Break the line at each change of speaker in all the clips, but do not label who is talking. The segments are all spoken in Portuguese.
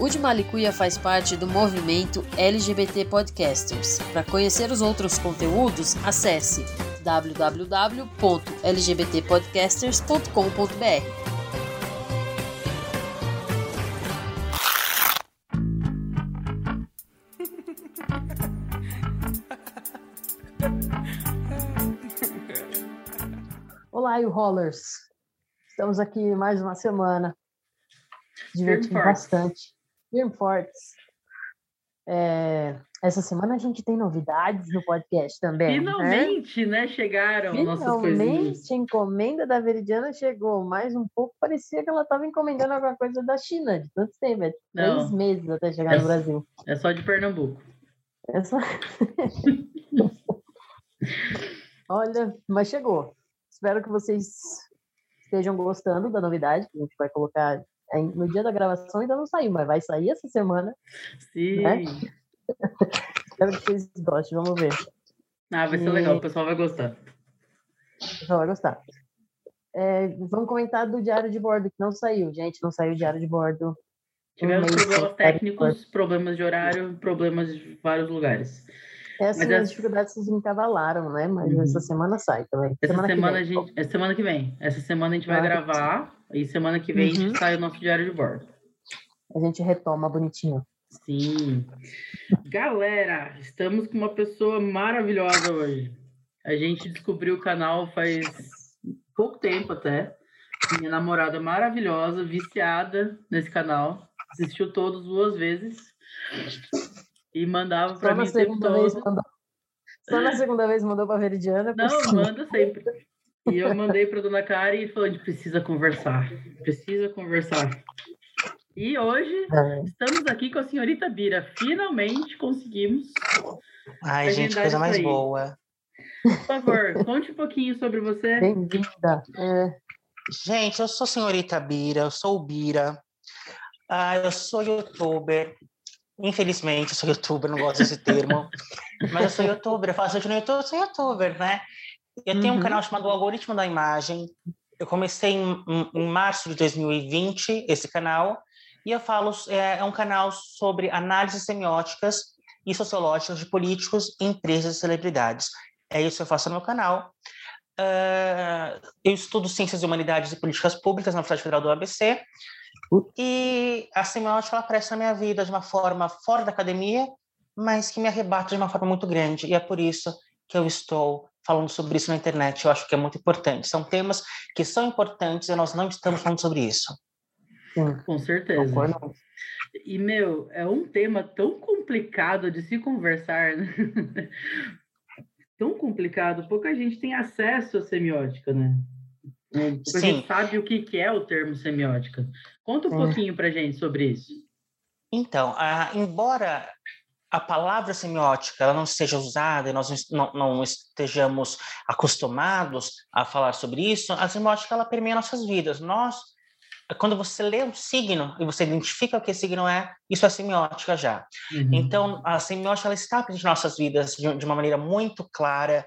O de Malicuia faz parte do movimento LGBT Podcasters. Para conhecer os outros conteúdos, acesse www.lgbtpodcasters.com.br.
Olá, you Rollers! Estamos aqui mais uma semana, divertindo bastante. Firme fortes. É, essa semana a gente tem novidades no podcast também.
Né? Finalmente, né? né chegaram
Finalmente,
nossas
coisinhas. a encomenda da Veridiana chegou. Mais um pouco parecia que ela estava encomendando alguma coisa da China, de tanto tempo. É três meses até chegar
é,
no Brasil.
É só de Pernambuco.
É só... Olha, mas chegou. Espero que vocês estejam gostando da novidade que a gente vai colocar no dia da gravação ainda não saiu, mas vai sair essa semana.
Sim. Né?
Espero que vocês gostem, vamos ver.
Ah, vai ser e... legal, o pessoal vai gostar.
O pessoal vai gostar. É, vamos comentar do diário de bordo, que não saiu, gente, não saiu o diário de bordo.
Tivemos problemas técnicos, problemas de horário, problemas de vários lugares.
Essas Mas dificuldades vocês encavalaram, né? Mas uhum. essa semana sai também.
Essa semana, semana a gente, essa semana que vem. Essa semana a gente vai gravar e semana que vem uhum. a gente sai o nosso diário de bordo.
A gente retoma bonitinho.
Sim. Galera, estamos com uma pessoa maravilhosa hoje. A gente descobriu o canal faz pouco tempo até. Minha namorada maravilhosa, viciada nesse canal. Assistiu todos duas vezes. E mandava para mim
sempre todo. Mandou... Só na segunda vez mandou para Veridiana?
Não, manda sempre. E eu mandei para dona Karen e falou: precisa conversar. Precisa conversar. E hoje é. estamos aqui com a senhorita Bira. Finalmente conseguimos.
Ai, gente, coisa mais aí. boa.
Por favor, conte um pouquinho sobre você.
Bem-vinda. É.
Gente, eu sou a senhorita Bira, eu sou o Bira. Ah, eu sou youtuber, Infelizmente, eu sou youtuber, não gosto desse termo. mas eu sou youtuber, eu faço vídeo no YouTube, eu sou youtuber, né? Eu tenho uhum. um canal chamado Algoritmo da Imagem. Eu comecei em, em, março de 2020 esse canal. E eu falo, é, é um canal sobre análises semióticas e sociológicas de políticos, empresas e celebridades. É isso que eu faço no meu canal. Uh, eu estudo Ciências e Humanidades e Políticas Públicas na Universidade Federal do ABC. E a semiótica ela aparece na minha vida de uma forma fora da academia, mas que me arrebata de uma forma muito grande. E é por isso que eu estou falando sobre isso na internet. Eu acho que é muito importante. São temas que são importantes e nós não estamos falando sobre isso.
Sim, com certeza. Concordo. E, meu, é um tema tão complicado de se conversar, né? tão complicado. Pouca gente tem acesso à semiótica, né? Pouca Sim. gente sabe o que é o termo semiótica. Conta um é. pouquinho para gente sobre isso.
Então, embora a palavra semiótica ela não seja usada e nós não, não, estejamos acostumados a falar sobre isso, a semiótica ela permeia nossas vidas. Nós, quando você lê um signo e você identifica o que signo é, isso é semiótica já. Uhum. Então, a semiótica ela está presente em nossas vidas de, de uma maneira muito clara.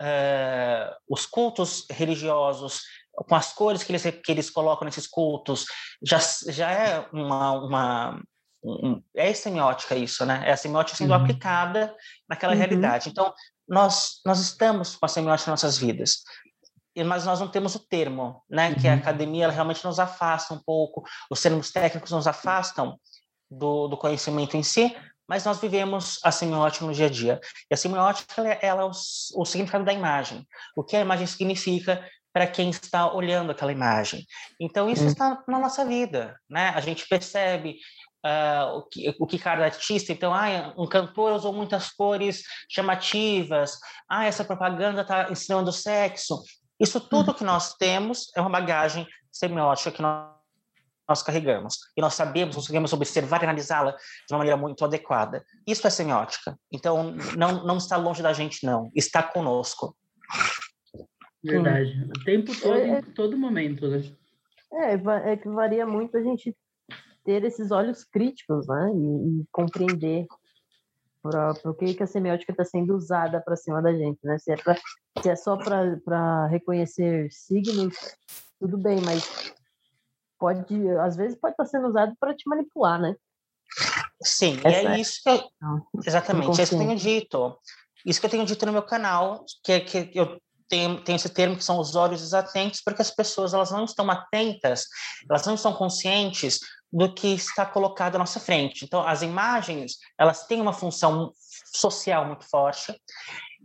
Uh, os cultos religiosos com as cores que eles, que eles colocam nesses cultos, já, já é uma, uma um, é semiótica isso, né? É a semiótica sendo uhum. aplicada naquela uhum. realidade. Então, nós, nós estamos com a semiótica em nossas vidas, mas nós não temos o termo, né? Uhum. Que a uhum. academia ela realmente nos afasta um pouco, os termos técnicos nos afastam do, do conhecimento em si, mas nós vivemos a semiótica no dia a dia. E a semiótica ela, ela é o, o significado da imagem. O que a imagem significa para quem está olhando aquela imagem. Então, isso hum. está na nossa vida, né? A gente percebe uh, o, que, o que cada artista... Então, ah, um cantor usou muitas cores chamativas. Ah, essa propaganda está ensinando sexo. Isso tudo que nós temos é uma bagagem semiótica que nós nós carregamos. E nós sabemos, conseguimos observar e analisá-la de uma maneira muito adequada. Isso é semiótica. Então, não, não está longe da gente, não. Está conosco.
Verdade. O tempo todo, é, em todo momento, né?
É, é que varia muito a gente ter esses olhos críticos, né? E, e compreender para o que, que a semiótica está sendo usada para cima da gente, né? Se é, pra, se é só para reconhecer signos, tudo bem, mas pode, às vezes pode estar tá sendo usado para te manipular, né?
Sim, Essa e é, é isso que eu... Exatamente, é isso que eu tenho dito. Isso que eu tenho dito no meu canal, que é que eu tenho, tenho esse termo que são os olhos desatentos, porque as pessoas elas não estão atentas, elas não estão conscientes do que está colocado à nossa frente. Então, as imagens, elas têm uma função social muito forte,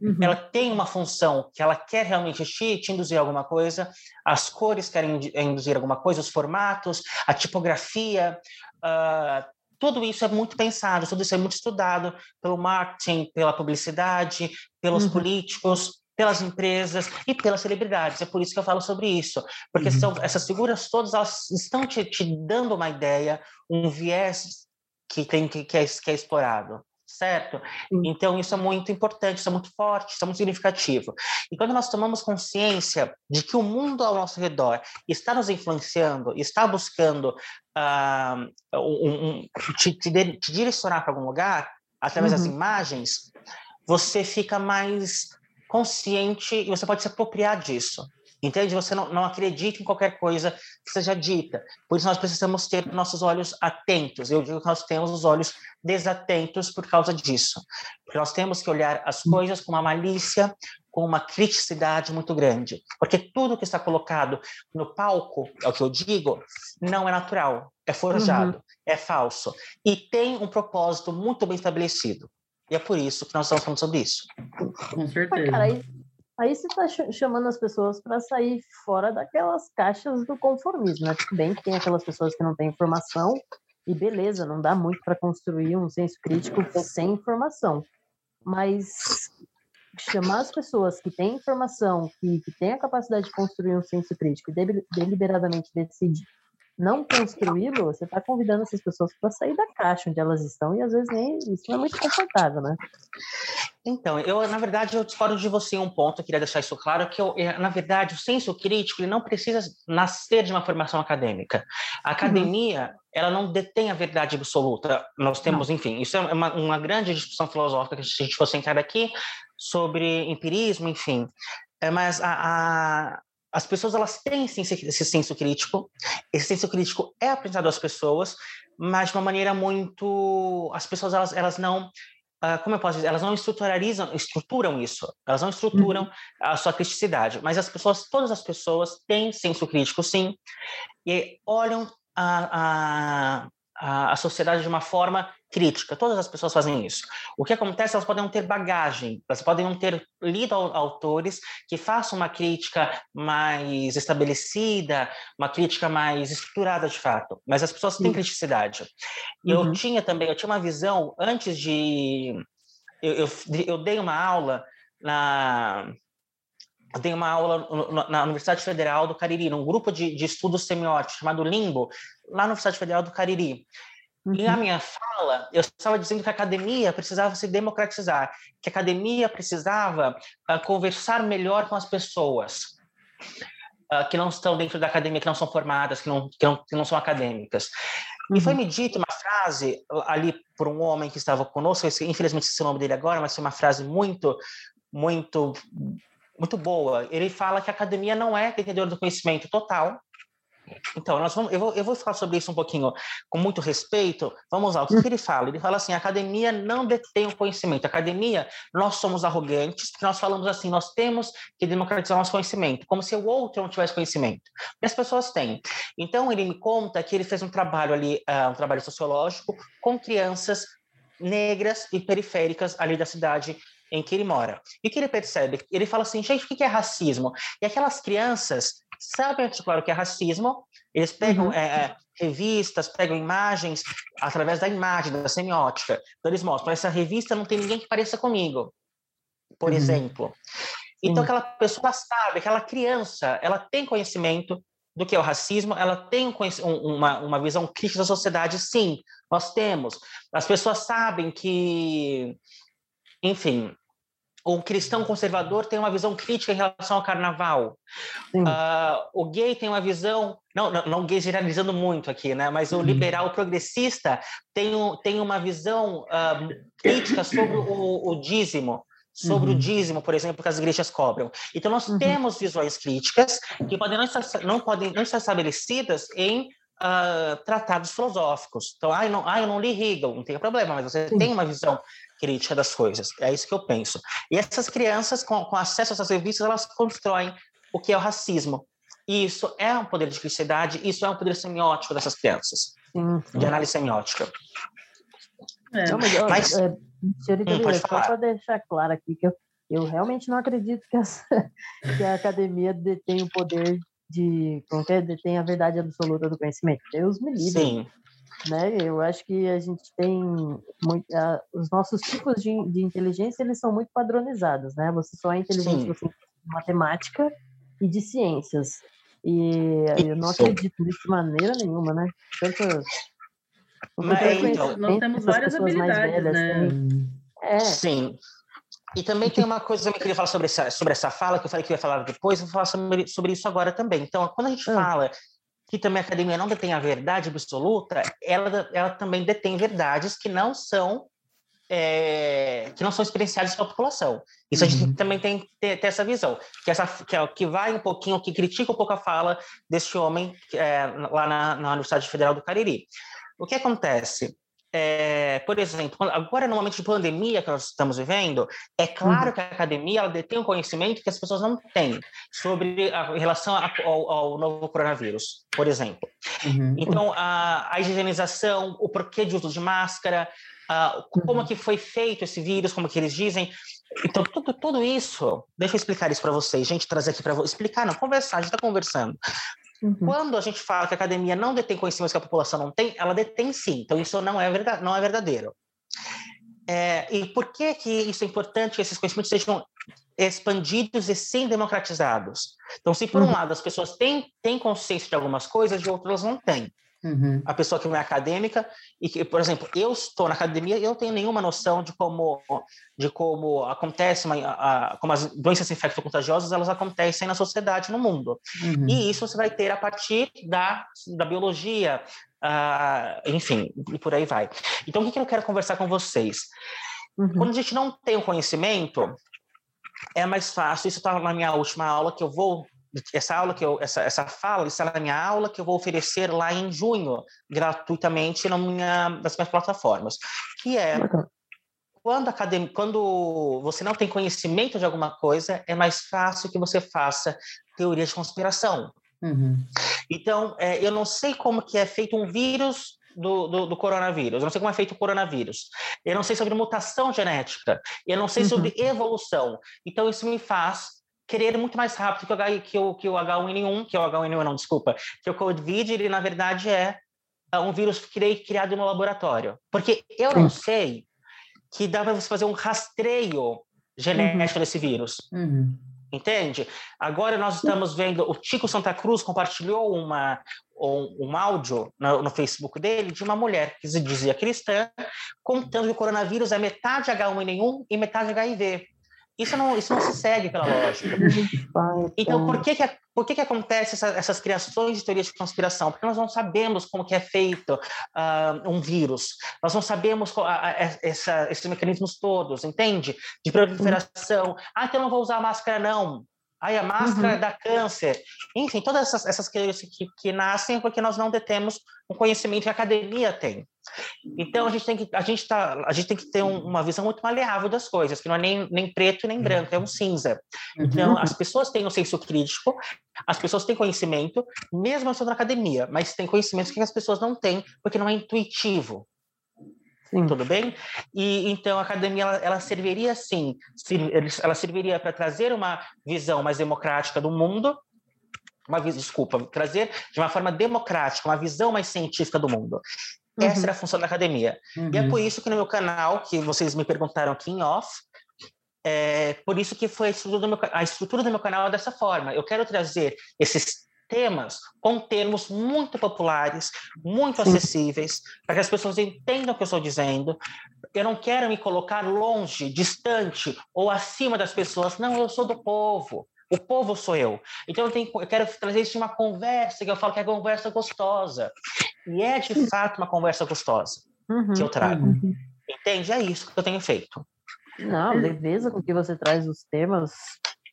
uhum. ela tem uma função que ela quer realmente te, te induzir alguma coisa, as cores querem induzir alguma coisa, os formatos, a tipografia, uh, tudo isso é muito pensado, tudo isso é muito estudado pelo marketing, pela publicidade, pelos uhum. políticos, pelas empresas e pelas celebridades. É por isso que eu falo sobre isso, porque uhum. são, essas figuras todas elas estão te, te, dando uma ideia, um viés que tem que, que, é, que é explorado certo? Então, isso é muito importante, isso é muito forte, isso é muito significativo. E quando nós tomamos consciência de que o mundo ao nosso redor está nos influenciando, está buscando uh, um, um, te, te, direcionar para algum lugar, através uhum. das imagens, você fica mais consciente e você pode se apropriar disso. Entende? Você não, não acredita em qualquer coisa que seja dita. Por isso, nós precisamos ter nossos olhos atentos. Eu digo que nós temos os olhos desatentos por causa disso. Porque nós temos que olhar as coisas com uma malícia, com uma criticidade muito grande. Porque tudo que está colocado no palco, é o que eu digo, não é natural, é forjado, uhum. é falso. E tem um propósito muito bem estabelecido. E é por isso que nós estamos falando sobre isso.
Com certeza.
Cara, Aí você está chamando as pessoas para sair fora daquelas caixas do conformismo, né? Tudo bem que tem aquelas pessoas que não têm informação, e beleza, não dá muito para construir um senso crítico sem informação. Mas chamar as pessoas que têm informação, que, que têm a capacidade de construir um senso crítico e deliberadamente decidir não construí-lo, você está convidando essas pessoas para sair da caixa onde elas estão e às vezes nem isso não é muito confortável, né?
Então, eu na verdade eu discordo de você um ponto, eu queria deixar isso claro que eu, eh, na verdade o senso crítico ele não precisa nascer de uma formação acadêmica. A academia uhum. ela não detém a verdade absoluta. Nós temos, não. enfim, isso é uma, uma grande discussão filosófica que se a gente fosse entrar aqui sobre empirismo, enfim. É, mas a, a, as pessoas elas têm esse senso crítico. Esse senso crítico é apresentado às pessoas, mas de uma maneira muito. As pessoas elas, elas não. Uh, como eu posso dizer? Elas não estruturalizam, estruturam isso. Elas não estruturam uhum. a sua criticidade. Mas as pessoas, todas as pessoas têm senso crítico, sim, e olham a, a, a sociedade de uma forma crítica. Todas as pessoas fazem isso. O que acontece, elas podem não ter bagagem, elas podem não ter lido autores que façam uma crítica mais estabelecida, uma crítica mais estruturada de fato. Mas as pessoas têm criticidade. Uhum. eu tinha também, eu tinha uma visão antes de. Eu, eu, eu dei uma aula na. Eu dei uma aula na Universidade Federal do Cariri, num grupo de, de estudos semióticos chamado Limbo, lá na Universidade Federal do Cariri. Uhum. E a minha fala, eu estava dizendo que a academia precisava se democratizar, que a academia precisava uh, conversar melhor com as pessoas uh, que não estão dentro da academia, que não são formadas, que não, que não, que não são acadêmicas. Uhum. E foi uhum. me dita uma frase ali por um homem que estava conosco, infelizmente esqueci o nome dele agora, mas foi uma frase muito, muito, muito boa. Ele fala que a academia não é detentor do conhecimento total, então, nós vamos, eu, vou, eu vou falar sobre isso um pouquinho com muito respeito. Vamos lá, o que, hum. que ele fala? Ele fala assim: a academia não detém o conhecimento. A academia, nós somos arrogantes, porque nós falamos assim: nós temos que democratizar nosso conhecimento, como se o outro não tivesse conhecimento. E as pessoas têm. Então, ele me conta que ele fez um trabalho ali, uh, um trabalho sociológico, com crianças negras e periféricas ali da cidade em que ele mora. E o que ele percebe? Ele fala assim, gente, o que é racismo? E aquelas crianças sabem articular o que é racismo, eles pegam uhum. é, revistas, pegam imagens através da imagem, da semiótica. Então eles mostram, essa revista não tem ninguém que pareça comigo, por uhum. exemplo. Então aquela pessoa sabe, aquela criança, ela tem conhecimento do que é o racismo, ela tem um, uma, uma visão crítica da sociedade, sim, nós temos. As pessoas sabem que, enfim, o cristão conservador tem uma visão crítica em relação ao carnaval. Uh, o gay tem uma visão, não, não, não, gay generalizando muito aqui, né? Mas o uhum. liberal progressista tem, um, tem uma visão uh, crítica sobre o, o dízimo sobre uhum. o dízimo, por exemplo, que as igrejas cobram. Então, nós uhum. temos visões críticas que podem não estar, não podem não estar estabelecidas em uh, tratados filosóficos. Então, ah, eu não, ah, eu não li Hegel, não tem problema, mas você Sim. tem uma visão crítica das coisas. É isso que eu penso. E essas crianças, com, com acesso a essas revistas, elas constroem o que é o racismo. E isso é um poder de criticidade, isso é um poder semiótico dessas crianças, sim, de análise semiótica.
É. Não, mas, mas é, senhorita hum, só para deixar claro aqui que eu, eu realmente não acredito que, essa, que a academia detém o poder de que é, detém a verdade absoluta do conhecimento. Deus me livre. Sim. Né? Eu acho que a gente tem muito, uh, os nossos tipos de, de inteligência eles são muito padronizados, né? Você só é inteligente você de matemática e de ciências. E eu não acredito nisso de maneira nenhuma, né? Tanto,
Mas, então, nós temos várias habilidades, né?
É. Sim. E também tem uma coisa que eu queria falar sobre essa, sobre essa fala, que eu falei que eu ia falar depois, vou falar sobre, sobre isso agora também. Então, quando a gente ah. fala que também a academia não detém a verdade absoluta, ela, ela também detém verdades que não são é, que não são experienciadas pela população. Isso uhum. a gente uhum. também tem que ter, ter, essa visão, que, essa, que, é, que vai um pouquinho, que critica um pouco a fala desse homem é, lá na, na Universidade Federal do Cariri. O que acontece? É, por exemplo, agora no momento de pandemia que nós estamos vivendo, é claro uhum. que a academia ela detém um conhecimento que as pessoas não têm sobre a, em relação a, ao, ao, novo coronavírus, por exemplo. Uhum. Então, a, a, higienização, o porquê de uso de máscara, a, como uhum. que foi feito esse vírus, como que eles dizem. Então, tudo, tudo isso, deixa eu explicar isso para vocês, gente, trazer aqui para explicar, não, conversar, a gente está conversando. Uhum. Quando a gente fala que a academia não detém conhecimentos que a população não tem, ela detém sim. Então, isso não é, verdade, não é verdadeiro. É, e por que, que isso é importante que esses conhecimentos sejam expandidos e sim democratizados? Então, se por um uhum. lado as pessoas têm, têm consciência de algumas coisas, de outras não têm. Uhum. A pessoa que não é acadêmica e que, por exemplo, eu estou na academia e eu tenho nenhuma noção de como de como acontece uma, a, como as doenças infecto-contagiosas elas acontecem na sociedade no mundo. Uhum. E isso você vai ter a partir da, da biologia, uh, enfim, e por aí vai. Então, o que, que eu quero conversar com vocês? Uhum. Quando a gente não tem o conhecimento, é mais fácil. Isso está na minha última aula que eu vou essa aula que eu, essa, essa fala está na minha aula que eu vou oferecer lá em junho, gratuitamente na minha, nas minhas plataformas, que é quando, academ, quando você não tem conhecimento de alguma coisa, é mais fácil que você faça teoria de conspiração. Uhum. Então, é, eu não sei como que é feito um vírus do, do, do, coronavírus, eu não sei como é feito o coronavírus, eu não sei sobre mutação genética, eu não sei uhum. sobre evolução. Então, isso me faz querer muito mais rápido que o, H, que o, que o H1N1, que o H1N1 não, desculpa, que o Covid, ele na verdade é, é um vírus criado no laboratório. Porque eu não sei que dá para você fazer um rastreio genético uhum. desse vírus. Uhum. Entende? Agora nós estamos vendo, o Tico Santa Cruz compartilhou uma, um, um áudio no, no, Facebook dele de uma mulher que se dizia cristã, contando que o coronavírus é metade H1N1 e metade HIV. Isso não, isso não se segue pela lógica. Então, por que, que, por que, que acontece essa, essas criações de teorias de conspiração? Porque nós não sabemos como que é feito uh, um vírus. Nós não sabemos qual, a, a, essa, esses mecanismos todos, entende? De proliferação. Ah, então eu não vou usar máscara, não. Ai, a máscara uhum. dá câncer. Enfim, todas essas, essas coisas que, que nascem porque nós não detemos um conhecimento que a academia tem. Então a gente tem que a gente tá a gente tem que ter um, uma visão muito maleável das coisas, que não é nem, nem preto nem branco, é um cinza. Então uhum. as pessoas têm um senso crítico, as pessoas têm conhecimento, mesmo estando na academia, mas tem conhecimentos que as pessoas não têm porque não é intuitivo. Sim. Tudo bem? E então a academia ela, ela serviria sim, ela serviria para trazer uma visão mais democrática do mundo, uma desculpa, trazer de uma forma democrática, uma visão mais científica do mundo. Uhum. Essa era a função da academia. Uhum. E é por uhum. isso que no meu canal, que vocês me perguntaram aqui em off, é por isso que foi a estrutura, do meu, a estrutura do meu canal é dessa forma. Eu quero trazer esses temas com termos muito populares, muito Sim. acessíveis, para que as pessoas entendam o que eu estou dizendo. Eu não quero me colocar longe, distante ou acima das pessoas. Não, eu sou do povo. O povo sou eu. Então eu, tenho, eu quero trazer isso uma conversa, que eu falo que é conversa gostosa. E é de fato uma conversa gostosa uhum, que eu trago. Uhum. Entende? É isso que eu tenho feito.
Não, leveza com que você traz os temas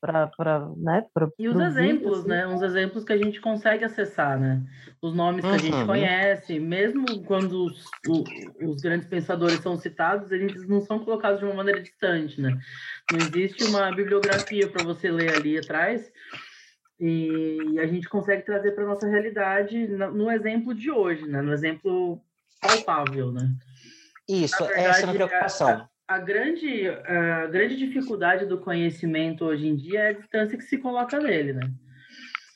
para né, pra,
e os exemplos, assim. né? Uns exemplos que a gente consegue acessar, né? Os nomes que uhum. a gente uhum. conhece, mesmo quando os, os, grandes pensadores são citados, eles não são colocados de uma maneira distante, né? Não existe uma bibliografia para você ler ali atrás. E a gente consegue trazer para nossa realidade no exemplo de hoje, né? No exemplo palpável, né?
Isso, verdade, essa é a minha preocupação
a grande, a grande dificuldade do conhecimento hoje em dia é a distância que se coloca nele, né?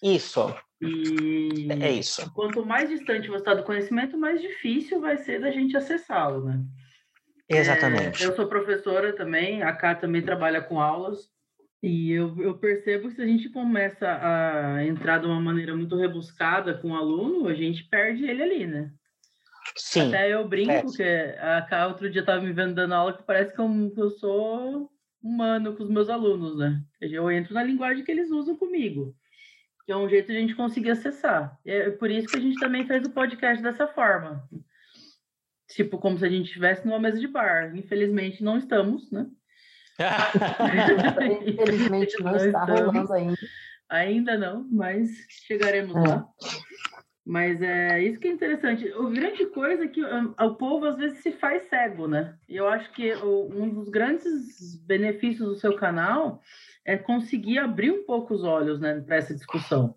Isso.
E
é isso.
Quanto mais distante você está do conhecimento, mais difícil vai ser da gente acessá-lo, né?
Exatamente.
É, eu sou professora também, a Cá também trabalha com aulas, e eu, eu percebo que se a gente começa a entrar de uma maneira muito rebuscada com o aluno, a gente perde ele ali, né?
Sim.
Até eu brinco é. que a Cá outro dia estava me vendo dando aula que parece que eu, eu sou humano com os meus alunos, né? Eu entro na linguagem que eles usam comigo. Que é um jeito de a gente conseguir acessar. É por isso que a gente também fez o podcast dessa forma. Tipo, como se a gente estivesse numa mesa de bar. Infelizmente, não estamos, né?
Infelizmente, não, não está estamos. rolando ainda.
Ainda não, mas chegaremos é. lá. Mas é isso que é interessante. O grande coisa é que hum, o povo às vezes se faz cego, né? E eu acho que um dos grandes benefícios do seu canal é conseguir abrir um pouco os olhos, né, para essa discussão.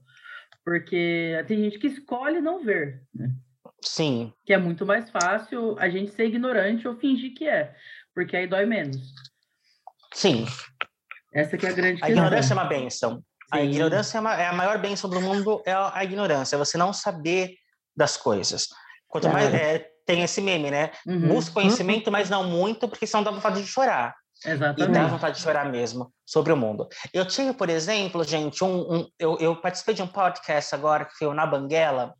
Porque tem gente que escolhe não ver, né?
Sim.
Que é muito mais fácil a gente ser ignorante ou fingir que é, porque aí dói menos.
Sim.
Essa que é a grande.
A ignorância é uma benção. A ignorância é, é, a maior bênção do mundo, é a ignorância, é você não saber das coisas. Quanto mais é, tem esse meme, né? Uhum. Busca conhecimento, mas não muito, porque senão dá vontade de chorar.
Exatamente.
E dá vontade de chorar mesmo sobre o mundo. Eu tive, por exemplo, gente, um, um eu, eu, participei de um podcast agora que foi Na Banguela,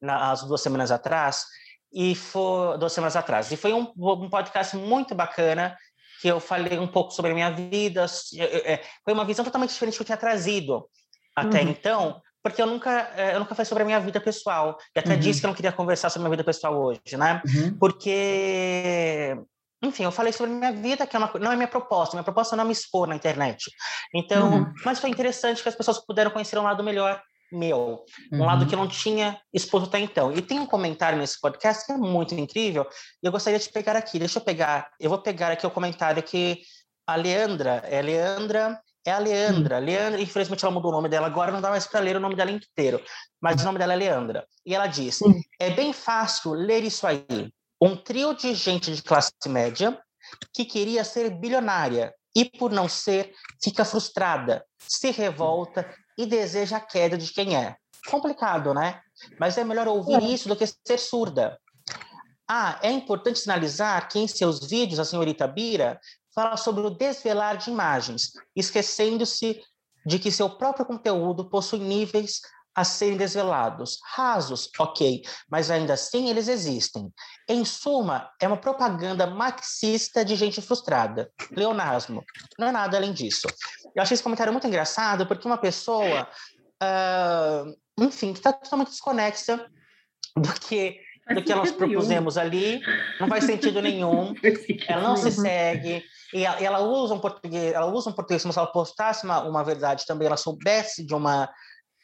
nas duas semanas atrás, e foi duas semanas atrás. E foi um, um podcast muito bacana que eu falei um pouco sobre a minha vida. É, foi uma visão totalmente diferente que eu tinha trazido até uhum. então, porque eu nunca, é, eu nunca falei sobre a minha vida pessoal. E até uhum. disse que eu não queria conversar sobre a minha vida pessoal hoje, né? Uhum. Porque enfim, eu falei sobre a minha vida, que é uma, não é minha proposta, minha proposta é não me expor na internet. Então, uhum. mas foi interessante que as pessoas puderam conhecer um lado melhor meu, um lado que eu não tinha exposto até então. E tem um comentário nesse podcast que é muito incrível, e eu gostaria de pegar aqui. Deixa eu pegar, eu vou pegar aqui o comentário que a Leandra, é a Leandra, é a Leandra. Hum. Leandra, infelizmente ela mudou o nome dela agora, não dá mais para ler o nome dela inteiro, mas o nome dela é Leandra. E ela diz: é bem fácil ler isso aí. Um trio de gente de classe média que queria ser bilionária e, por não ser, fica frustrada, se revolta e deseja a queda de quem é. Complicado, né? Mas é melhor ouvir é. isso do que ser surda. Ah, é importante sinalizar que em seus vídeos a senhorita Bira fala sobre o desvelar de imagens, esquecendo-se de que seu próprio conteúdo possui níveis a serem desvelados. Rasos, ok, mas ainda assim eles existem. Em suma, é uma propaganda marxista de gente frustrada. Leonasmo. Não é nada além disso. Eu achei esse comentário muito engraçado, porque uma pessoa, uh, enfim, que está totalmente desconexa do que do que nós propusemos ali, não faz sentido nenhum. ela não se segue e ela, ela, usa um português, ela usa um português como se ela postasse uma, uma verdade também, ela soubesse de uma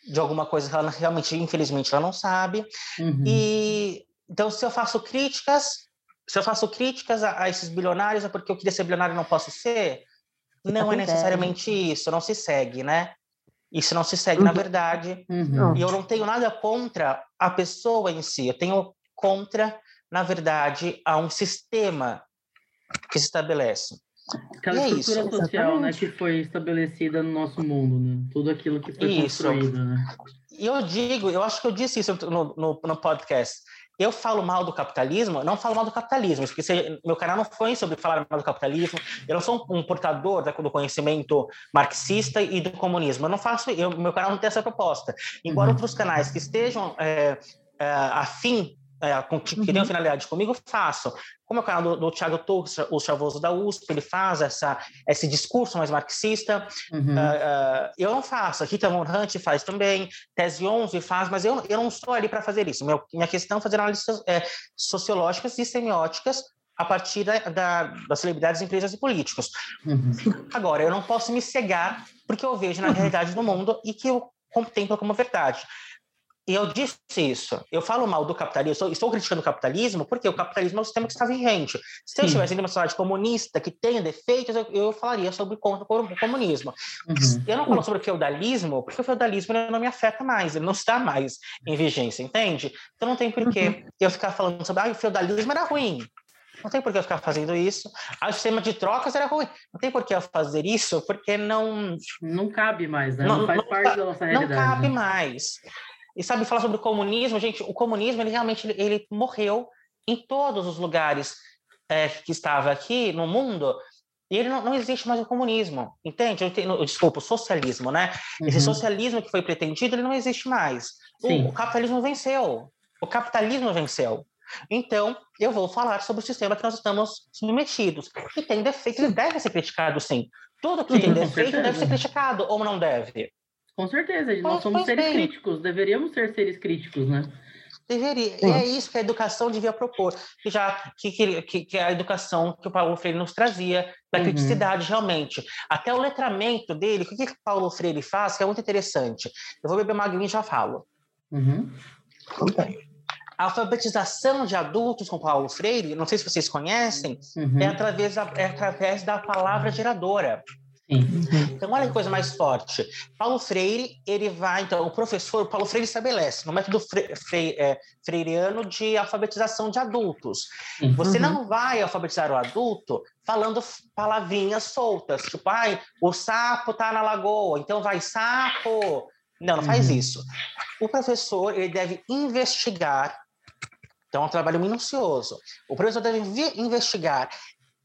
de alguma coisa que ela realmente, infelizmente, ela não sabe. Uhum. E então, se eu faço críticas, se eu faço críticas a, a esses bilionários é porque eu queria ser bilionário e não posso ser. Não é necessariamente isso, não se segue, né? Isso não se segue, uhum. na verdade. Uhum. E eu não tenho nada contra a pessoa em si, eu tenho contra, na verdade, a um sistema que se estabelece.
Aquela é estrutura isso, social né, que foi estabelecida no nosso mundo, né? Tudo aquilo que foi isso. construído, né?
E eu digo, eu acho que eu disse isso no, no, no podcast eu falo mal do capitalismo, não falo mal do capitalismo, porque se, meu canal não foi sobre falar mal do capitalismo, eu não sou um, portador da, do conhecimento marxista e do comunismo, eu não faço, eu, meu canal não tem essa proposta. Embora uhum. outros canais que estejam é, é, afim é, com, que uhum. finalidade comigo, faço. Como é o canal do, do Thiago Torres, o Chavoso da USP, ele faz essa, esse discurso mais marxista. Uhum. Uh, uh, eu não faço. A Rita Von Hunt faz também, Tese 11 faz, mas eu, eu não estou ali para fazer isso. Meu, minha questão é fazer análises é, sociológicas e semióticas a partir da, da, das celebridades, empresas e políticos.
Uhum.
Agora, eu não posso me cegar porque eu vejo na realidade do mundo e que eu contemplo como verdade. E eu disse isso. Eu falo mal do capitalismo, estou, estou criticando o capitalismo porque o capitalismo é o sistema que está vigente. Se eu estivesse em uma sociedade comunista que tenha defeitos, eu, eu falaria sobre contra o comunismo.
Uhum.
Eu não falo sobre feudalismo, porque o feudalismo não me afeta mais, ele não está mais em vigência, entende? Então não tem por que
Uhum.
eu ficar falando sobre ah, o feudalismo era ruim. Não tem por que eu ficar fazendo isso. Ah, o sistema de trocas era ruim. Não tem por que eu fazer isso, porque não,
Não cabe mais, né? Não,
Não-
faz
não
parte da nossa
não
realidade.
cabe
né?
mais. E sabe, falar sobre o comunismo, gente, o comunismo, ele realmente ele, ele morreu em todos os lugares é, que estava aqui no mundo, e ele não, não existe mais o comunismo, entende? Eu entendo, desculpa, o socialismo, né? Esse
Uhum.
socialismo que foi pretendido, ele não existe mais. O- o capitalismo venceu. O capitalismo venceu. Então, eu vou falar sobre o sistema que nós estamos submetidos. Que tem defeitos e deve ser criticado, sim. Tudo que
Sim,
tem defeito deve ser criticado, ou não deve?
Com certeza, nós
Pois-
somos
pois
seres
bem.
críticos, deveríamos ser seres críticos, né?
Deveria.
Sim.
E é isso que a educação devia propor. Que, já, que, que, que, é a educação que o Paulo Freire nos trazia, da
Uhum.
criticidade, realmente. Até o letramento dele, o que, que o Paulo Freire faz, que é muito interessante. Eu vou beber uma aguinha e já falo.
Uhum.
A alfabetização de adultos com Paulo Freire, não sei se vocês conhecem,
Uhum.
é, através da, é através da palavra geradora.
Sim.
Então, olha que coisa mais forte. Paulo Freire, ele vai, então, o professor Paulo Freire estabelece no método fre, fre, é, freiriano de alfabetização de adultos.
Sim.
Você
Uhum.
não vai alfabetizar o adulto falando palavrinhas soltas, tipo, ai, o sapo tá na lagoa, então vai sapo. Não, não faz
Uhum.
isso. O professor, ele deve investigar, então é um trabalho minucioso. O professor deve investigar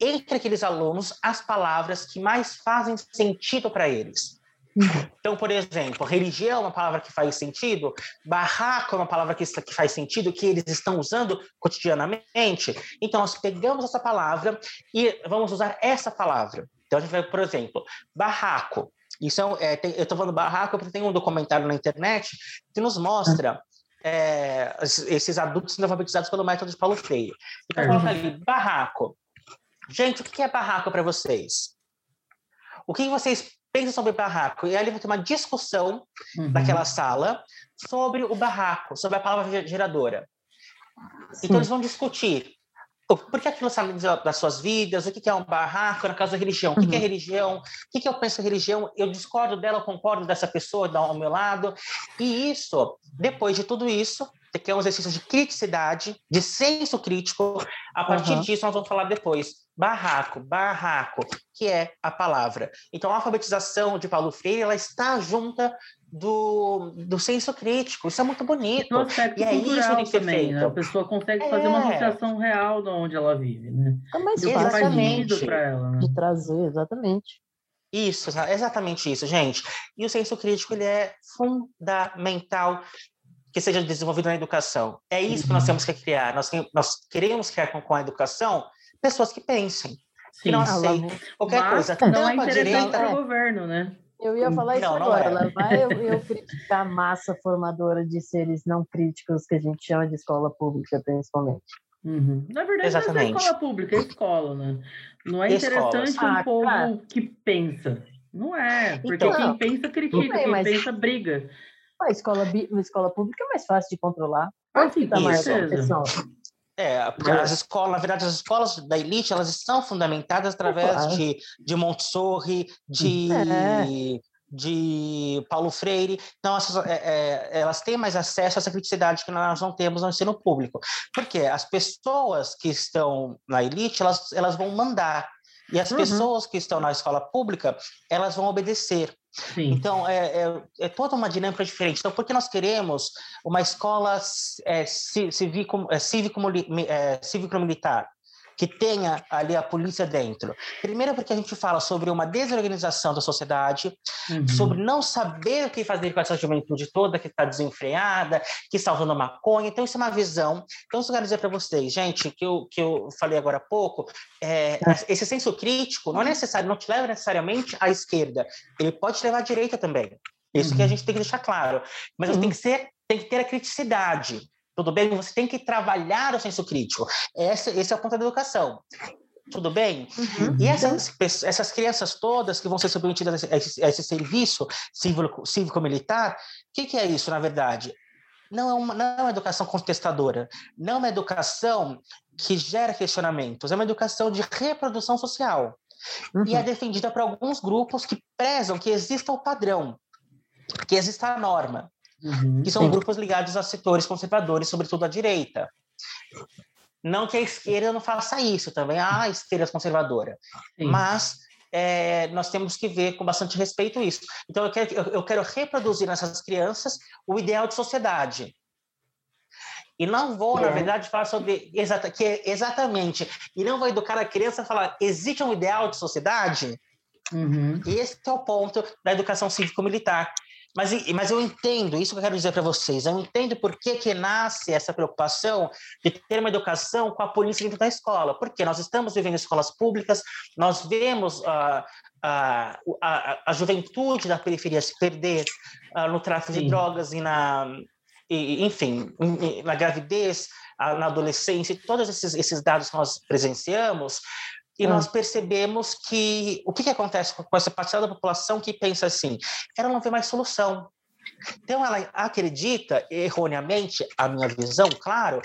entre aqueles alunos as palavras que mais fazem sentido para eles. Então, por exemplo, religião é uma palavra que faz sentido, barraco é uma palavra que, que faz sentido, que eles estão usando cotidianamente. Então, nós pegamos essa palavra e vamos usar essa palavra. Então, a gente vai, por exemplo, barraco. Isso é, é, tem- eu estou falando barraco porque tem um documentário na internet que nos mostra é, es- esses adultos alfabetizados pelo método de Paulo Freire. Então, coloca ali, barraco. Gente, o que é barraco para vocês? O que vocês pensam sobre barraco? E aí vai ter uma discussão
Uhum.
daquela sala sobre o barraco, sobre a palavra ge- geradora.
Sim.
Então eles vão discutir por que aquilo sabe das suas vidas, o que é um barraco na casa da religião, o que é
Uhum.
religião, o que eu penso em religião, eu discordo dela, eu concordo dessa pessoa da- ao meu lado. E isso, depois de tudo isso, que é um exercício de criticidade, de senso crítico, a partir
Uhum.
disso nós vamos falar depois. Barraco, barraco, que é a palavra. Então, a alfabetização de Paulo Freire, ela está junta do, do senso crítico. Isso é muito bonito.
No aspecto
E é isso que tem que ser
também, né? A pessoa consegue fazer uma
É.
associação real de onde ela vive, né?
É
que faz
Exatamente.
para ela, né?
de trazer, exatamente.
Isso, exa- exatamente isso, gente. E o senso crítico, ele é fundamental que seja desenvolvido na educação. É isso que nós
Uhum.
temos que criar. Nós, nós queremos criar com, com a educação pessoas que pensem, que não
Ah,
aceitem qualquer
Mas
coisa,
não é interessante
direita
para
é.
o governo, né?
Eu ia falar isso
Não, não
agora.
é.
Lá vai eu, eu criticar a massa formadora de seres não críticos que a gente chama de escola pública, principalmente.
Uhum. Na verdade, não é
Exatamente.
escola pública, é escola, né? Não é
Escolas.
interessante um
Ah,
povo
cara.
que pensa. Não é, porque
Então-
quem pensa critica,
bem,
quem
mas-
pensa briga.
A escola, a escola pública é mais fácil de controlar.
Ah, sim,
que tá
com
mais
certeza.
É, as escolas, na verdade, as escolas da elite, elas estão fundamentadas através
claro.
de, de Montessori, de,
É.
de Paulo Freire. Então, essas, é, é, elas têm mais acesso a essa criticidade que nós não temos no ensino público. Porque as pessoas que estão na elite, elas, elas vão mandar. E as
Uhum.
pessoas que estão na escola pública, elas vão obedecer.
Sim.
Então, é, é, é toda uma dinâmica diferente. Então, por que nós queremos uma escola é, ci- cívico, é, é, que tenha ali a polícia dentro. Primeiro, porque a gente fala sobre uma desorganização da sociedade,
Uhum.
sobre não saber o que fazer com essa juventude toda que está desenfreada, que está usando maconha. Então, isso é uma visão. Então, isso eu quero dizer para vocês, gente, que eu, que eu falei agora há pouco, é, esse senso crítico não é necessário, não te leva necessariamente à esquerda, ele pode te levar à direita também. Isso que a
Uhum.
gente tem que deixar claro. Mas
Uhum.
tem que ser, tem que ter a criticidade. Tudo bem? Você tem que trabalhar o senso crítico. Esse, esse é o ponto da educação. Tudo bem? Uhum. E essas, essas crianças todas que vão ser submetidas a esse, a esse serviço cívico-militar, o que, que é isso, na verdade? Não é, uma, não é uma educação contestadora, não é uma educação que gera questionamentos, é uma educação de reprodução social. Uhum. E é defendida por alguns grupos que prezam que exista o padrão, que exista a norma, uhum. que são Sim. grupos ligados a setores conservadores, sobretudo à direita. Não que a esquerda não faça isso também, ah, a esquerda é conservadora. Sim. Mas é, nós temos que ver com bastante respeito isso. Então, eu quero, eu quero reproduzir nessas crianças o ideal de sociedade. E não vou, é. na verdade, falar sobre exata, que é exatamente. E não vou educar a criança a falar: existe um ideal de sociedade? Uhum. Esse é o ponto da educação cívico-militar. Mas, mas eu entendo, isso que eu quero dizer para vocês, eu entendo por que, que nasce essa preocupação de ter uma educação com a polícia dentro da escola. Porque nós estamos vivendo escolas públicas, nós vemos uh, a, a, a juventude da periferia se perder uh, no tráfico Sim. de drogas e na, e, enfim, na gravidez, na adolescência, todos esses, esses dados que nós presenciamos, e nós ah. percebemos que o que, que acontece com essa parcela da população que pensa assim, ela não vê mais solução. Então ela acredita erroneamente, a minha visão, claro,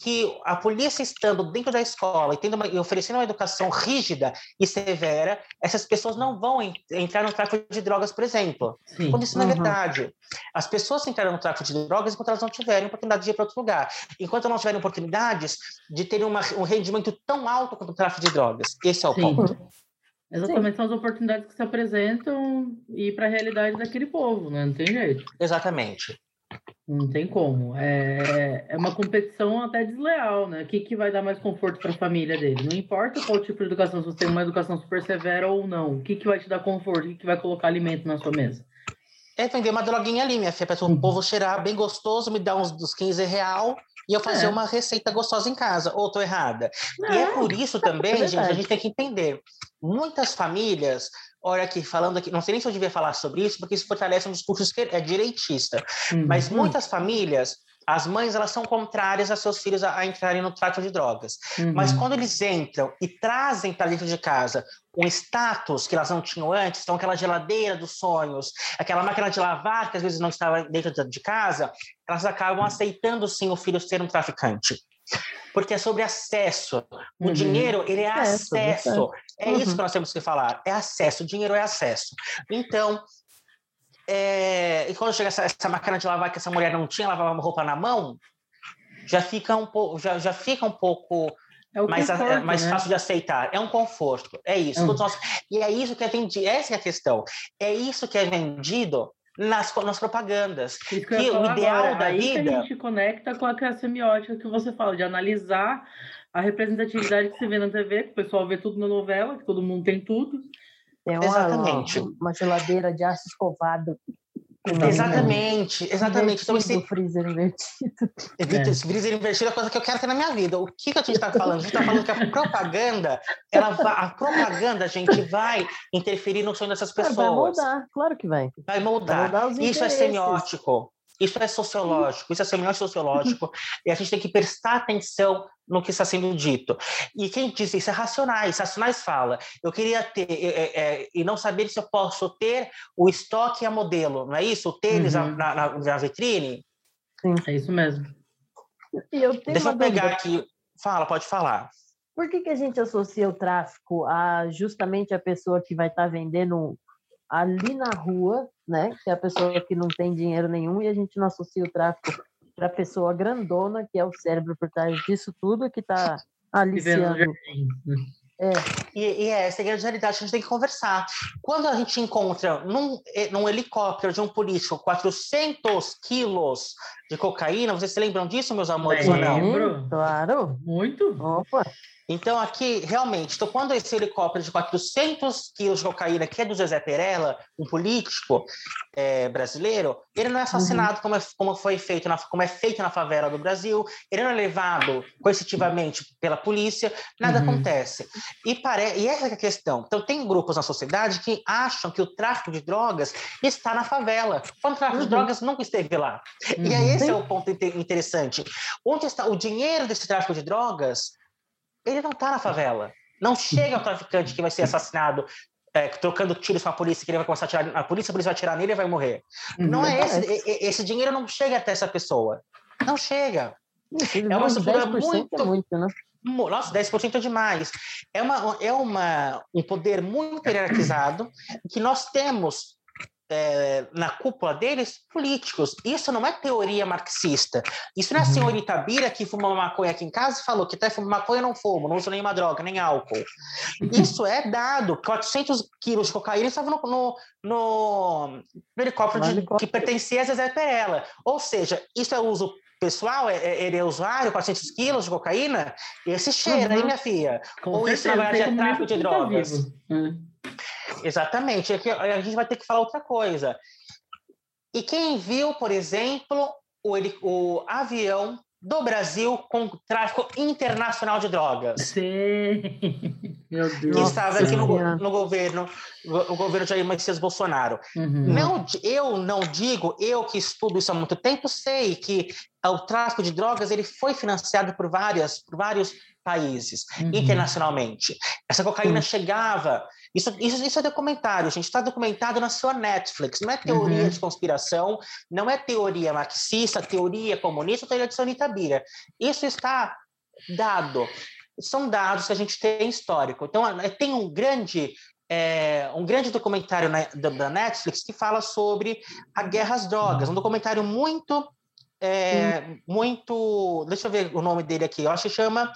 que a polícia estando dentro da escola e, tendo uma, e oferecendo uma educação rígida e severa, essas pessoas não vão entrar no tráfico de drogas, por exemplo. Sim. Quando isso não é uhum. verdade. As pessoas entraram no tráfico de drogas enquanto elas não tiverem oportunidade de ir para outro lugar. Enquanto não tiverem oportunidades de terem uma, um rendimento tão alto quanto o tráfico de drogas. Esse é o Sim. ponto.
Exatamente, Sim. são as oportunidades que se apresentam e para a realidade daquele povo, né? Não tem jeito.
Exatamente.
Não tem como. É, é uma competição até desleal, né? O que, que vai dar mais conforto para a família dele? Não importa qual tipo de educação, se você tem uma educação super severa ou não. O que, que vai te dar conforto? O que, que vai colocar alimento na sua mesa?
É vender uma droguinha ali, minha filha, para o povo cheirar bem gostoso, me dar uns dos 15 real e eu fazer é. uma receita gostosa em casa. Ou tô errada? Não, e é por isso também, é gente, a gente tem que entender. Muitas famílias olha aqui, falando aqui, não sei nem se eu devia falar sobre isso, porque isso fortalece um discurso é direitista. Uhum. Mas muitas famílias, as mães, elas são contrárias a seus filhos a, a entrarem no tráfico de drogas. Uhum. Mas quando eles entram e trazem para dentro de casa um status que elas não tinham antes, então aquela geladeira dos sonhos, aquela máquina de lavar que às vezes não estava dentro de casa, elas acabam aceitando sim o filho ser um traficante porque é sobre acesso. O uhum. dinheiro, ele é acesso. acesso. É uhum. isso que nós temos que falar. É acesso. O dinheiro é acesso. Então, é... e quando chega essa, essa máquina de lavar que essa mulher não tinha, lavava roupa na mão, já fica um pouco, já, já fica um pouco é mais, conforto, mais né? fácil de aceitar. É um conforto. É isso. Uhum. Nós... E é isso que é vendido. Essa é a questão. É isso que é vendido nas, nas propagandas.
que, que o ideal agora, da aí vida. Que a gente conecta com a semiótica que você fala, de analisar a representatividade que se vê na TV, que o pessoal vê tudo na novela, que todo mundo tem tudo.
Tem uma, Exatamente. uma geladeira de aço escovado
Exatamente, exatamente.
Então, esse freezer invertido.
É. Freezer invertido é a coisa que eu quero ter na minha vida. O que, que a gente está falando? A gente está falando que a propaganda, ela vai, a propaganda, gente, vai interferir no sonho dessas pessoas. Vai
moldar, claro que vai.
Vai moldar. Vai moldar Isso é semiótico. Isso é sociológico, isso é semiótico sociológico, e a gente tem que prestar atenção no que está sendo dito. E quem diz isso é Racionais. Racionais fala, eu queria ter, é, é, e não saber se eu posso ter o estoque a modelo, não é isso? O tênis uhum. na, na, na, vitrine?
Sim, é isso mesmo.
Eu
Deixa eu pegar dúvida. aqui. Fala, pode falar.
Por que, que a gente associa o tráfico a justamente a pessoa que vai estar tá vendendo ali na rua, né? Que é a pessoa que não tem dinheiro nenhum e a gente não associa o tráfico para a pessoa grandona, que é o cérebro por trás disso tudo, que está aliciando. Né?
É. E, e é essa grande realidade que a gente tem que conversar. Quando a gente encontra num, num helicóptero de um político 400 quilos de cocaína, vocês se lembram disso, meus amores?
Lembro.
Claro.
Muito.
Opa.
Então, aqui, realmente, então, quando esse helicóptero de 400 quilos de cocaína, que é do José Perella, um político é, brasileiro, ele não é assassinado uhum. como, é, como, foi feito na, como é feito na favela do Brasil, ele não é levado coercitivamente pela polícia, nada uhum. acontece. E, pare, e essa é a questão. Então, tem grupos na sociedade que acham que o tráfico de drogas está na favela, quando o tráfico uhum. de drogas nunca esteve lá. E aí, esse é o ponto interessante. Onde está o dinheiro desse tráfico de drogas? Ele não está na favela. Não chega o traficante que vai ser assassinado é, trocando tiros com a polícia, que ele vai começar a tirar a polícia, a polícia vai atirar nele e vai morrer. Uhum. Não é esse, esse dinheiro não chega até essa pessoa. Não chega.
é uma estrutura muito, é muito né?
Nossa, 10% é demais. É, uma, é uma, um poder muito hierarquizado que nós temos é, na cúpula deles políticos. Isso não é teoria marxista. Isso não é a uhum. senhorita Bira que fuma maconha aqui em casa e falou que até fuma maconha não fumo, não uso nenhuma droga, nem álcool. Isso é dado. 400 quilos de cocaína estavam no, no, no, no helicóptero, de, que pertencia a Zezé Perella. Ou seja, isso é uso pessoal, é, é, ele é usuário, 400 quilos de cocaína, esse cheira, uhum. hein, minha filha? Com Ou certeza, isso, na verdade, é tráfico de drogas. Hum. Exatamente. Aqui a gente vai ter que falar outra coisa. E quem viu, por exemplo, o, o avião do Brasil com tráfico internacional de drogas.
Sim.
Meu Deus. Que estava aqui no, no, governo, o governo Jair Messias Bolsonaro. Uhum. Não, eu não digo, eu que estudo isso há muito tempo, sei que o tráfico de drogas ele foi financiado por várias, por vários países uhum. internacionalmente. Essa cocaína uhum. chegava isso, isso, isso é documentário, gente. Está documentado na sua Netflix. Não é teoria uhum. de conspiração, não é teoria marxista, teoria comunista, teoria de Sonita Bira. Isso está dado. São dados que a gente tem histórico. Então, é, tem um grande é, um grande documentário na, da, da, Netflix que fala sobre a guerra às drogas. Um documentário muito. É, muito. Deixa eu ver o nome dele aqui. Eu acho que chama.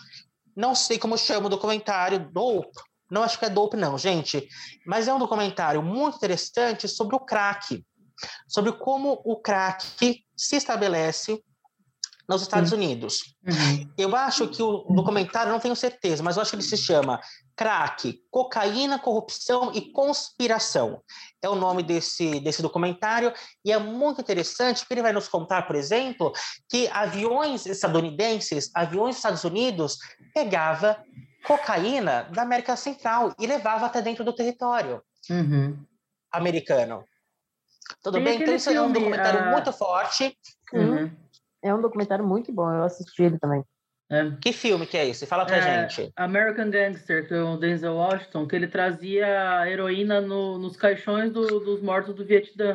Não sei como chama o documentário. Dope. Não acho que é dope, não, gente. Mas é um documentário muito interessante sobre o crack, sobre como o crack se estabelece nos Estados Unidos. Uhum. Eu acho que o documentário, não tenho certeza, mas eu acho que ele se chama Crack, Cocaína, Corrupção e Conspiração. É o nome desse, desse documentário e é muito interessante porque ele vai nos contar, por exemplo, que aviões estadunidenses, aviões dos Estados Unidos, pegava cocaína da América Central e levava até dentro do território uhum. americano. Tudo Tem bem? Então, isso é um documentário uh... muito forte.
Uhum. É um documentário muito bom, eu assisti ele também.
É. Que filme que é esse? Fala pra é, gente.
American Gangster, que é o Denzel Washington, que ele trazia heroína no, nos caixões do, dos mortos do Vietnã.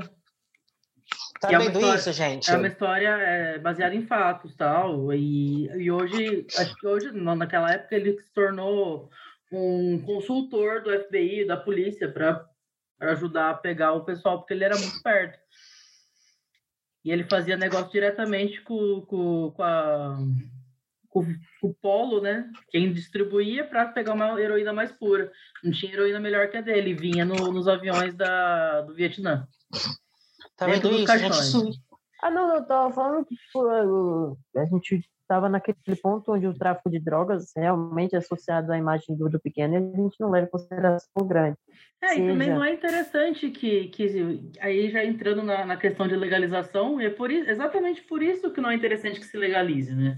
Tá é vendo história, isso, gente?
É uma história é, baseada em fatos, tal. E, e hoje, acho que hoje, naquela época, ele se tornou um consultor do FBI, da polícia, para ajudar a pegar o pessoal, porque ele era muito perto. E ele fazia negócio diretamente com, com, com, a, com, com o polo, né? Quem distribuía para pegar uma heroína mais pura. Não tinha heroína melhor que a dele, vinha no, nos aviões da, do Vietnã.
Tá vendo isso? Gente...
Ah, não, eu tava falando que tipo, a gente estava naquele ponto onde o tráfico de drogas realmente é associado à imagem do, do pequeno e a gente não leva em consideração o grande.
É, Seja... e também não é interessante que, que aí já entrando na, na questão de legalização, é por, exatamente por isso que não é interessante que se legalize, né?